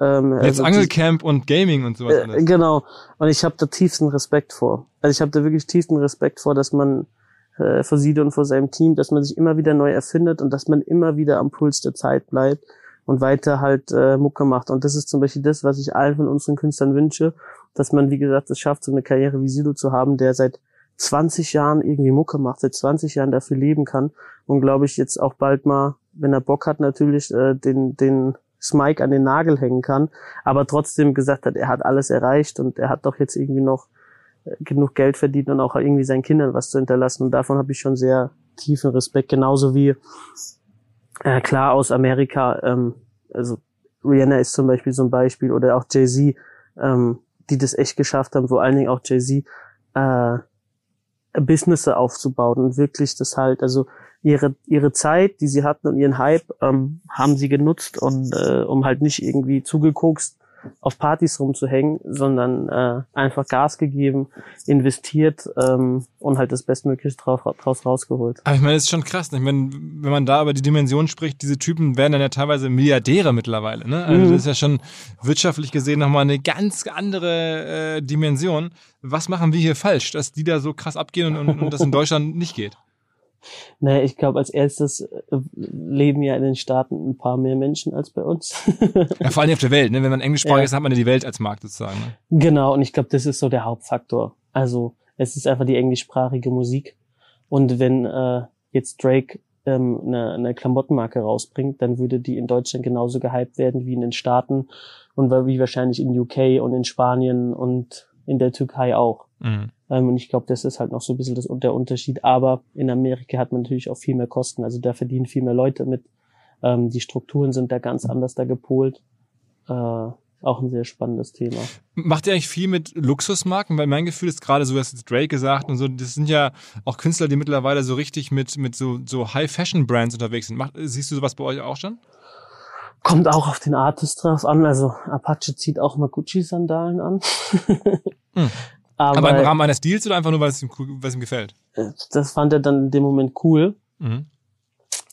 Ähm, Jetzt also Angelcamp und Gaming und sowas. Äh, genau. Und ich habe da tiefsten Respekt vor. Also ich habe da wirklich tiefsten Respekt vor, dass man äh, vor Sido und vor seinem Team, dass man sich immer wieder neu erfindet und dass man immer wieder am Puls der Zeit bleibt und weiter halt äh, Mucke macht. Und das ist zum Beispiel das, was ich allen von unseren Künstlern wünsche, dass man, wie gesagt, es schafft, so eine Karriere wie Sido zu haben, der seit 20 Jahren irgendwie Mucke macht, seit 20 Jahren dafür leben kann und glaube ich jetzt auch bald mal wenn er Bock hat, natürlich äh, den, den Smike an den Nagel hängen kann, aber trotzdem gesagt hat, er hat alles erreicht und er hat doch jetzt irgendwie noch äh, genug Geld verdient und auch irgendwie seinen Kindern was zu hinterlassen. Und davon habe ich schon sehr tiefen Respekt. Genauso wie äh, klar aus Amerika, ähm, also Rihanna ist zum Beispiel so ein Beispiel oder auch Jay-Z ähm, die das echt geschafft haben, vor allen Dingen auch Jay-Z, äh, Businesse aufzubauen und wirklich das halt, also ihre ihre Zeit, die sie hatten und ihren Hype, ähm, haben sie genutzt und äh, um halt nicht irgendwie zugekokst auf Partys rumzuhängen, sondern äh, einfach Gas gegeben, investiert ähm, und halt das Bestmögliche drauf, draus rausgeholt. Aber ich meine, das ist schon krass. Ne? Ich meine, wenn man da über die Dimension spricht, diese Typen werden dann ja teilweise Milliardäre mittlerweile. Ne? Also mhm. das ist ja schon wirtschaftlich gesehen nochmal eine ganz andere äh, Dimension. Was machen wir hier falsch, dass die da so krass abgehen und, und, und das in Deutschland nicht geht? Naja, ich glaube, als erstes äh, leben ja in den Staaten ein paar mehr Menschen als bei uns. ja, vor allem auf der Welt, ne? Wenn man englischsprachig ja. ist, hat man ja die Welt als Markt sozusagen. Ne? Genau, und ich glaube, das ist so der Hauptfaktor. Also es ist einfach die englischsprachige Musik. Und wenn äh, jetzt Drake ähm, eine, eine Klamottenmarke rausbringt, dann würde die in Deutschland genauso gehypt werden wie in den Staaten und wie wahrscheinlich in UK und in Spanien und in der Türkei auch. Mhm. Ähm, und ich glaube, das ist halt noch so ein bisschen das, der Unterschied. Aber in Amerika hat man natürlich auch viel mehr Kosten. Also da verdienen viel mehr Leute mit. Ähm, die Strukturen sind da ganz anders da gepolt. Äh, auch ein sehr spannendes Thema. Macht ihr eigentlich viel mit Luxusmarken? Weil mein Gefühl ist gerade so, was jetzt Drake gesagt und so, das sind ja auch Künstler, die mittlerweile so richtig mit, mit so, so High-Fashion-Brands unterwegs sind. Macht, siehst du sowas bei euch auch schon? Kommt auch auf den Artist drauf an. Also Apache zieht auch mal Gucci-Sandalen an. hm. Aber, Aber, im Rahmen eines Deals oder einfach nur, weil es ihm, weil es ihm gefällt? Das fand er dann in dem Moment cool. Mhm.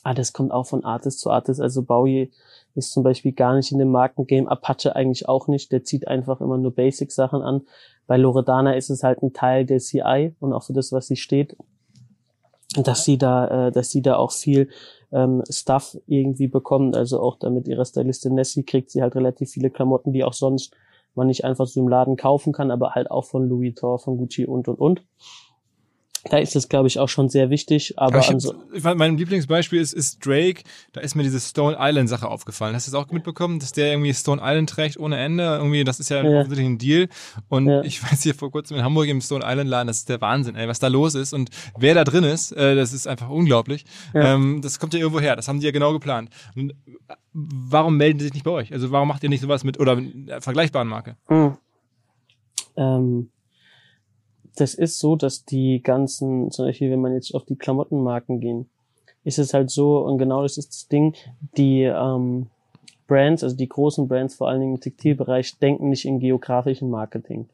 Ah, das kommt auch von Artist zu Artist. Also Bowie ist zum Beispiel gar nicht in dem Markengame, Apache eigentlich auch nicht. Der zieht einfach immer nur Basic-Sachen an. Bei Loredana ist es halt ein Teil der CI und auch für das, was sie steht. Dass sie da, äh, dass sie da auch viel ähm, Stuff irgendwie bekommt. Also auch damit ihre Stylistin Nessie kriegt sie halt relativ viele Klamotten, die auch sonst man nicht einfach so im Laden kaufen kann, aber halt auch von Louis Vuitton, von Gucci und und und. Da ist es, glaube ich, auch schon sehr wichtig. Aber, aber ich, ich fand, mein Lieblingsbeispiel ist, ist Drake. Da ist mir diese Stone Island Sache aufgefallen. Hast du das auch mitbekommen, dass der irgendwie Stone Island trägt ohne Ende? Irgendwie, das ist ja, ja. offensichtlich ein Deal. Und ja. ich weiß hier vor kurzem in Hamburg im Stone Island Laden, das ist der Wahnsinn, ey, was da los ist und wer da drin ist, äh, das ist einfach unglaublich. Ja. Ähm, das kommt ja irgendwo her. Das haben die ja genau geplant. Und warum melden die sich nicht bei euch? Also warum macht ihr nicht sowas mit oder einer vergleichbaren Marke? Mhm. Ähm das ist so, dass die ganzen, zum Beispiel, wenn man jetzt auf die Klamottenmarken gehen, ist es halt so, und genau das ist das Ding, die ähm, Brands, also die großen Brands, vor allen Dingen im Textilbereich, denken nicht in geografischen Marketing,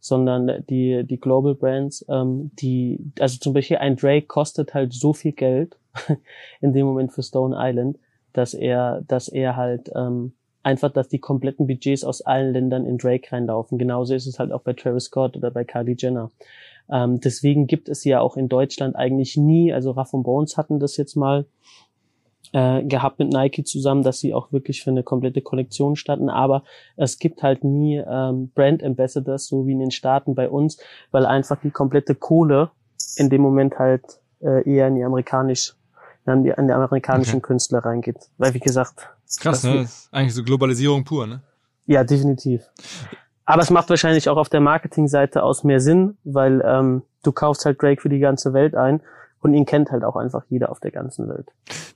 sondern die, die Global Brands, ähm, die, also zum Beispiel ein Drake kostet halt so viel Geld in dem Moment für Stone Island, dass er, dass er halt ähm, einfach, dass die kompletten Budgets aus allen Ländern in Drake reinlaufen. Genauso ist es halt auch bei Travis Scott oder bei Kylie Jenner. Ähm, deswegen gibt es ja auch in Deutschland eigentlich nie, also Raff und Bones hatten das jetzt mal äh, gehabt mit Nike zusammen, dass sie auch wirklich für eine komplette Kollektion standen, aber es gibt halt nie ähm, Brand Ambassadors, so wie in den Staaten bei uns, weil einfach die komplette Kohle in dem Moment halt äh, eher in die amerikanisch an die, an die amerikanischen okay. Künstler reingeht. Weil wie gesagt, Krass, ne? Ist eigentlich so Globalisierung pur, ne? Ja, definitiv. Aber es macht wahrscheinlich auch auf der Marketingseite aus mehr Sinn, weil ähm, du kaufst halt Drake für die ganze Welt ein und ihn kennt halt auch einfach jeder auf der ganzen Welt.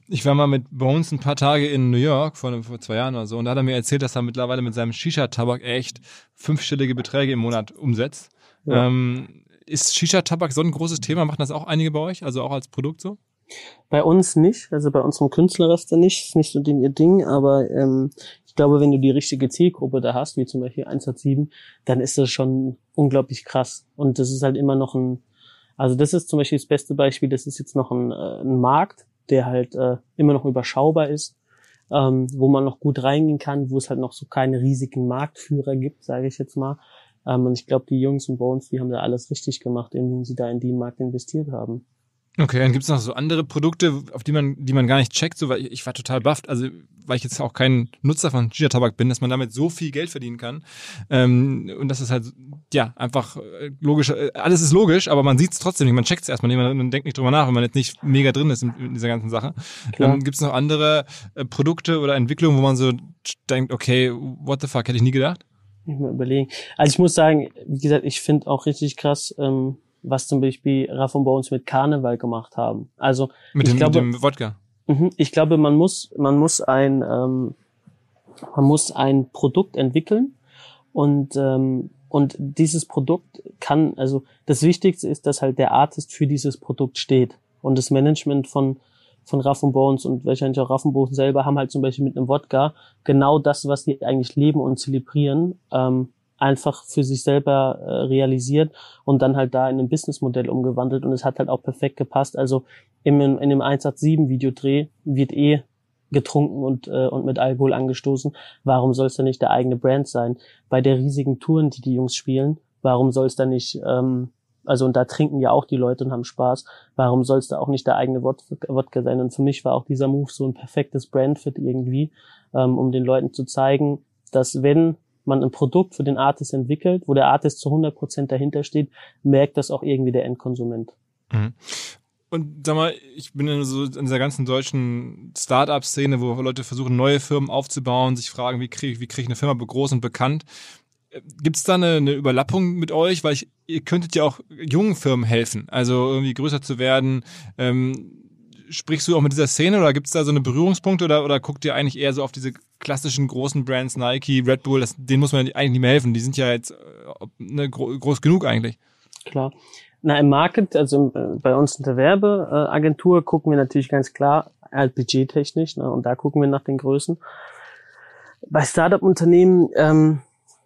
Ich war mal mit Bones ein paar Tage in New York vor, vor zwei Jahren oder so und da hat er mir erzählt, dass er mittlerweile mit seinem Shisha-Tabak echt fünfstellige Beträge im Monat umsetzt. Ja. Ähm, ist Shisha-Tabak so ein großes Thema? Machen das auch einige bei euch, also auch als Produkt so? Bei uns nicht, also bei unserem Künstlerrester nicht, ist nicht so den ihr Ding, aber ähm, ich glaube, wenn du die richtige Zielgruppe da hast, wie zum Beispiel 187, dann ist das schon unglaublich krass. Und das ist halt immer noch ein, also das ist zum Beispiel das beste Beispiel, das ist jetzt noch ein, äh, ein Markt, der halt äh, immer noch überschaubar ist, ähm, wo man noch gut reingehen kann, wo es halt noch so keine riesigen Marktführer gibt, sage ich jetzt mal. Ähm, und ich glaube, die Jungs und Bones, die haben da alles richtig gemacht, indem sie da in den Markt investiert haben. Okay, dann gibt's noch so andere Produkte, auf die man, die man gar nicht checkt, so weil ich, ich war total bufft, also weil ich jetzt auch kein Nutzer von Shisha-Tabak bin, dass man damit so viel Geld verdienen kann. Ähm, und das ist halt, ja, einfach äh, logisch, äh, alles ist logisch, aber man sieht's trotzdem nicht, man checkt's erstmal nicht, man, man denkt nicht drüber nach, wenn man jetzt nicht mega drin ist in, in dieser ganzen Sache. Klar. Ähm, gibt's noch andere äh, Produkte oder Entwicklungen, wo man so denkt, okay, what the fuck, hätte ich nie gedacht? Ich mal überlegen. Also ich muss sagen, wie gesagt, ich finde auch richtig krass, ähm, was zum Beispiel Raff und Bones mit Karneval gemacht haben. Also mit, dem, glaube, mit dem Wodka. Mhm, ich glaube, man muss, man muss ein, ähm, man muss ein Produkt entwickeln Und, ähm, und dieses Produkt kann, also das Wichtigste ist, dass halt der Artist für dieses Produkt steht. Und das Management von, von Raff Bones und wahrscheinlich auch Raff Bones selber haben halt zum Beispiel mit einem Wodka genau das, was die eigentlich leben und zelebrieren, ähm, einfach für sich selber äh, realisiert und dann halt da in ein Businessmodell umgewandelt und es hat halt auch perfekt gepasst. Also in, in dem 187 Videodreh wird eh getrunken und, äh, und mit Alkohol angestoßen. Warum soll es dann nicht der eigene Brand sein? Bei der riesigen Touren, die die Jungs spielen, warum soll es dann nicht, ähm, also und da trinken ja auch die Leute und haben Spaß, warum soll es da auch nicht der eigene Wodka sein? Und für mich war auch dieser Move so ein perfektes Brandfit irgendwie, ähm, um den Leuten zu zeigen, dass wenn man ein Produkt für den Artist entwickelt, wo der Artist zu 100% dahinter steht, merkt das auch irgendwie der Endkonsument. Mhm. Und sag mal, ich bin in, so in dieser ganzen deutschen Start-up-Szene, wo Leute versuchen, neue Firmen aufzubauen, sich fragen, wie kriege wie krieg ich eine Firma groß und bekannt. Gibt es da eine, eine Überlappung mit euch? Weil ich, ihr könntet ja auch jungen Firmen helfen, also irgendwie größer zu werden. Ähm, sprichst du auch mit dieser Szene oder gibt es da so eine Berührungspunkte oder, oder guckt ihr eigentlich eher so auf diese klassischen großen Brands, Nike, Red Bull, das, denen muss man eigentlich nicht mehr helfen. Die sind ja jetzt äh, ne, groß genug eigentlich. Klar. Na, im Market, also bei uns in der Werbeagentur gucken wir natürlich ganz klar halt budgettechnisch ne, und da gucken wir nach den Größen. Bei Startup-Unternehmen, ähm,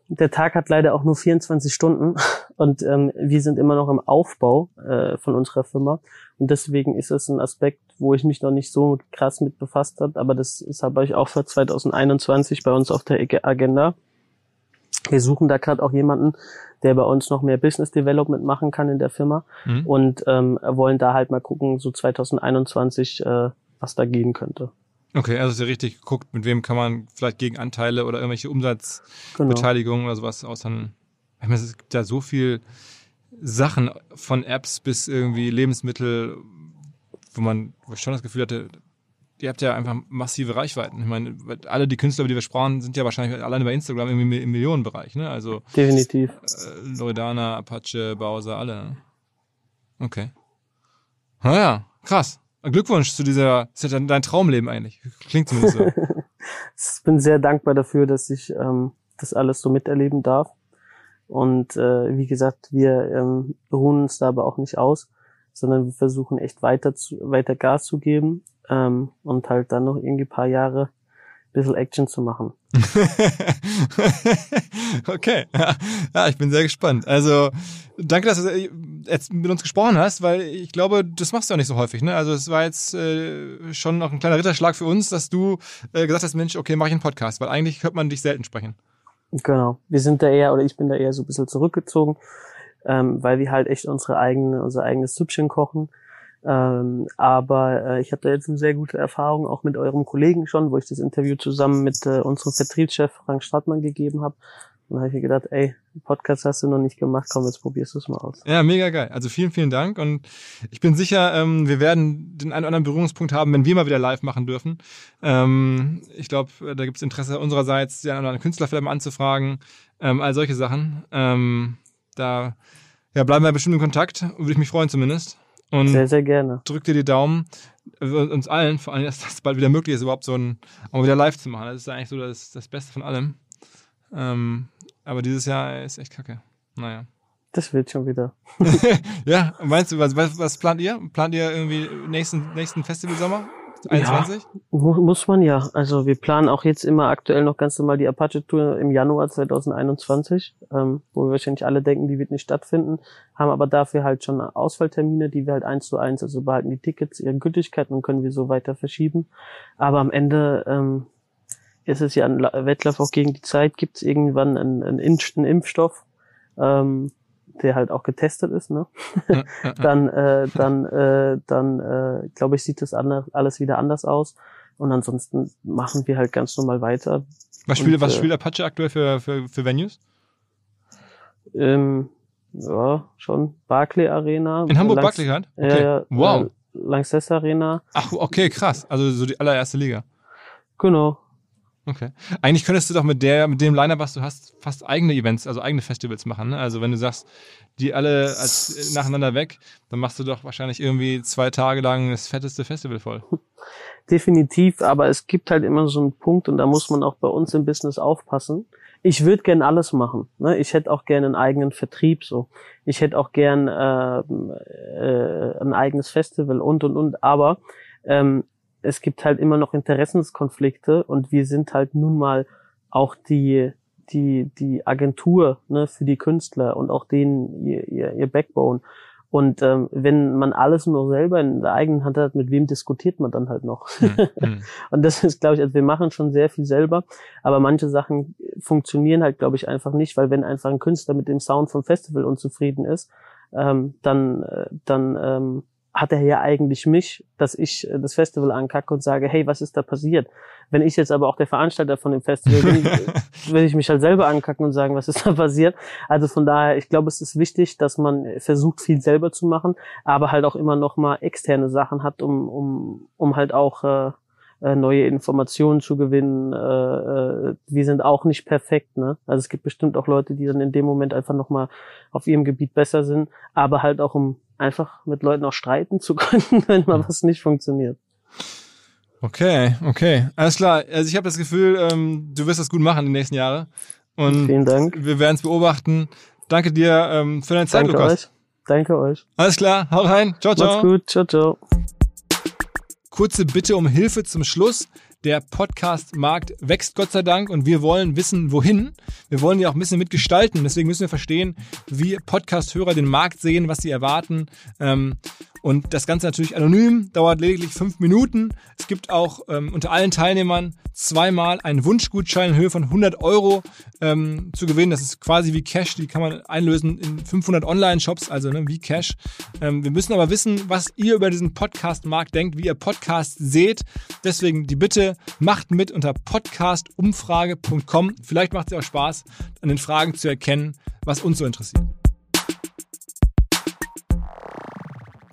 der Tag hat leider auch nur 24 Stunden und ähm, wir sind immer noch im Aufbau äh, von unserer Firma und deswegen ist es ein Aspekt, wo ich mich noch nicht so krass mit befasst habe, aber das ist habe ich auch für 2021 bei uns auf der Agenda. Wir suchen da gerade auch jemanden, der bei uns noch mehr Business Development machen kann in der Firma mhm. und ähm, wollen da halt mal gucken, so 2021, äh, was da gehen könnte. Okay, also ist ja richtig geguckt, mit wem kann man vielleicht gegen Anteile oder irgendwelche Umsatzbeteiligungen genau. oder sowas aushandeln. Ich meine, es gibt ja so viel Sachen von Apps bis irgendwie Lebensmittel, wo man wo ich schon das Gefühl hatte, ihr habt ja einfach massive Reichweiten. Ich meine, alle die Künstler, über die wir sprachen, sind ja wahrscheinlich alleine bei Instagram irgendwie im Millionenbereich, ne? Also definitiv. Äh, Loredana, Apache, Bowser, alle. Ne? Okay. Naja, krass. Glückwunsch zu dieser, ist ja dein Traumleben eigentlich. Klingt zumindest so. ich bin sehr dankbar dafür, dass ich ähm, das alles so miterleben darf. Und äh, wie gesagt, wir ähm, ruhen uns da aber auch nicht aus, sondern wir versuchen echt weiter zu, weiter Gas zu geben ähm, und halt dann noch irgendwie paar Jahre bisschen Action zu machen. okay, ja. ich bin sehr gespannt. Also danke, dass du jetzt mit uns gesprochen hast, weil ich glaube, das machst du ja nicht so häufig. Ne? Also es war jetzt äh, schon noch ein kleiner Ritterschlag für uns, dass du äh, gesagt hast, Mensch, okay, mach ich einen Podcast, weil eigentlich hört man dich selten sprechen. Genau, wir sind da eher, oder ich bin da eher so ein bisschen zurückgezogen, ähm, weil wir halt echt unsere eigene, unser eigenes Süppchen kochen ähm, aber äh, ich hatte jetzt eine sehr gute Erfahrung auch mit eurem Kollegen schon, wo ich das Interview zusammen mit äh, unserem Vertriebschef Frank Stadtmann gegeben habe. Und habe ich mir gedacht, ey, Podcast hast du noch nicht gemacht, komm, jetzt probierst du es mal aus. Ja, mega geil. Also vielen, vielen Dank. Und ich bin sicher, ähm, wir werden den einen oder anderen Berührungspunkt haben, wenn wir mal wieder live machen dürfen. Ähm, ich glaube, da gibt es Interesse unsererseits, den einen oder anderen Künstler vielleicht mal anzufragen, ähm, all solche Sachen. Ähm, da ja, bleiben wir bestimmt in Kontakt, würde ich mich freuen zumindest. Und sehr, sehr gerne. Drück dir die Daumen, äh, uns allen, vor allem, dass das bald wieder möglich ist, überhaupt so ein, auch wieder live zu machen. Das ist eigentlich so das, das Beste von allem. Ähm, aber dieses Jahr ist echt kacke. Naja. Das wird schon wieder. ja, meinst du, was, was, was plant ihr? Plant ihr irgendwie nächsten, nächsten Festivalsommer? 21? Ja, muss man ja. Also wir planen auch jetzt immer aktuell noch ganz normal die Apache-Tour im Januar 2021, ähm, wo wir wahrscheinlich alle denken, die wird nicht stattfinden, haben aber dafür halt schon Ausfalltermine, die wir halt eins zu eins, also behalten die Tickets ihre Gültigkeit und können wir so weiter verschieben. Aber am Ende ähm, ist es ja ein Wettlauf auch gegen die Zeit, gibt es irgendwann einen, einen, Impfstoff. Ähm, der halt auch getestet ist, ne? dann, äh, dann, äh, dann, äh, glaube ich, sieht das alles wieder anders aus. Und ansonsten machen wir halt ganz normal weiter. Was spielt, und, was äh, spielt Apache aktuell für, für, für Venues? Ähm, ja, schon Barclay Arena. In Hamburg Barclay? Okay. Äh, wow. Lanxess Arena. Ach, okay, krass. Also so die allererste Liga. Genau. Okay. Eigentlich könntest du doch mit der, mit dem Liner, was du hast, fast eigene Events, also eigene Festivals machen. Ne? Also wenn du sagst, die alle als nacheinander weg, dann machst du doch wahrscheinlich irgendwie zwei Tage lang das fetteste Festival voll. definitiv, aber es gibt halt immer so einen Punkt und da muss man auch bei uns im Business aufpassen. Ich würde gern alles machen. Ne? Ich hätte auch gern einen eigenen Vertrieb so. Ich hätte auch gern äh, äh, ein eigenes Festival und und und. Aber ähm, es gibt halt immer noch Interessenskonflikte und wir sind halt nun mal auch die die die Agentur ne, für die Künstler und auch denen ihr, ihr, ihr Backbone. Und ähm, wenn man alles nur selber in der eigenen Hand hat, mit wem diskutiert man dann halt noch? Mhm. und das ist, glaube ich, also wir machen schon sehr viel selber, aber manche Sachen funktionieren halt, glaube ich, einfach nicht, weil wenn einfach ein Künstler mit dem Sound vom Festival unzufrieden ist, ähm, dann, äh, dann ähm, hat er ja eigentlich mich, dass ich äh, das Festival ankacke und sage, hey, was ist da passiert? Wenn ich jetzt aber auch der Veranstalter von dem Festival bin, will ich mich halt selber ankacken und sagen, was ist da passiert? Also von daher, ich glaube, es ist wichtig, dass man versucht, viel selber zu machen, aber halt auch immer noch mal externe Sachen hat, um, um, um halt auch äh, äh neue Informationen zu gewinnen. Äh, äh, wir sind auch nicht perfekt, ne? Also es gibt bestimmt auch Leute, die dann in dem Moment einfach noch mal auf ihrem Gebiet besser sind, aber halt auch um einfach mit Leuten auch streiten zu können, wenn mal was nicht funktioniert. Okay, okay. Alles klar. Also ich habe das Gefühl, ähm, du wirst das gut machen die nächsten Jahre. Und Vielen Dank. Wir werden es beobachten. Danke dir ähm, für deine Zeit, Danke Lukas. Euch. Danke euch. Alles klar, hau rein. Ciao, ciao. Macht's gut. Ciao, ciao. Kurze Bitte um Hilfe zum Schluss. Der Podcast-Markt wächst Gott sei Dank und wir wollen wissen, wohin. Wir wollen ja auch ein bisschen mitgestalten. Deswegen müssen wir verstehen, wie Podcast-Hörer den Markt sehen, was sie erwarten. Ähm, und das Ganze natürlich anonym, dauert lediglich fünf Minuten. Es gibt auch ähm, unter allen Teilnehmern zweimal einen Wunschgutschein in Höhe von 100 Euro ähm, zu gewinnen. Das ist quasi wie Cash, die kann man einlösen in 500 Online-Shops, also ne, wie Cash. Ähm, wir müssen aber wissen, was ihr über diesen Podcast-Markt denkt, wie ihr Podcast seht. Deswegen die Bitte, macht mit unter podcastumfrage.com. Vielleicht macht es auch Spaß, an den Fragen zu erkennen, was uns so interessiert.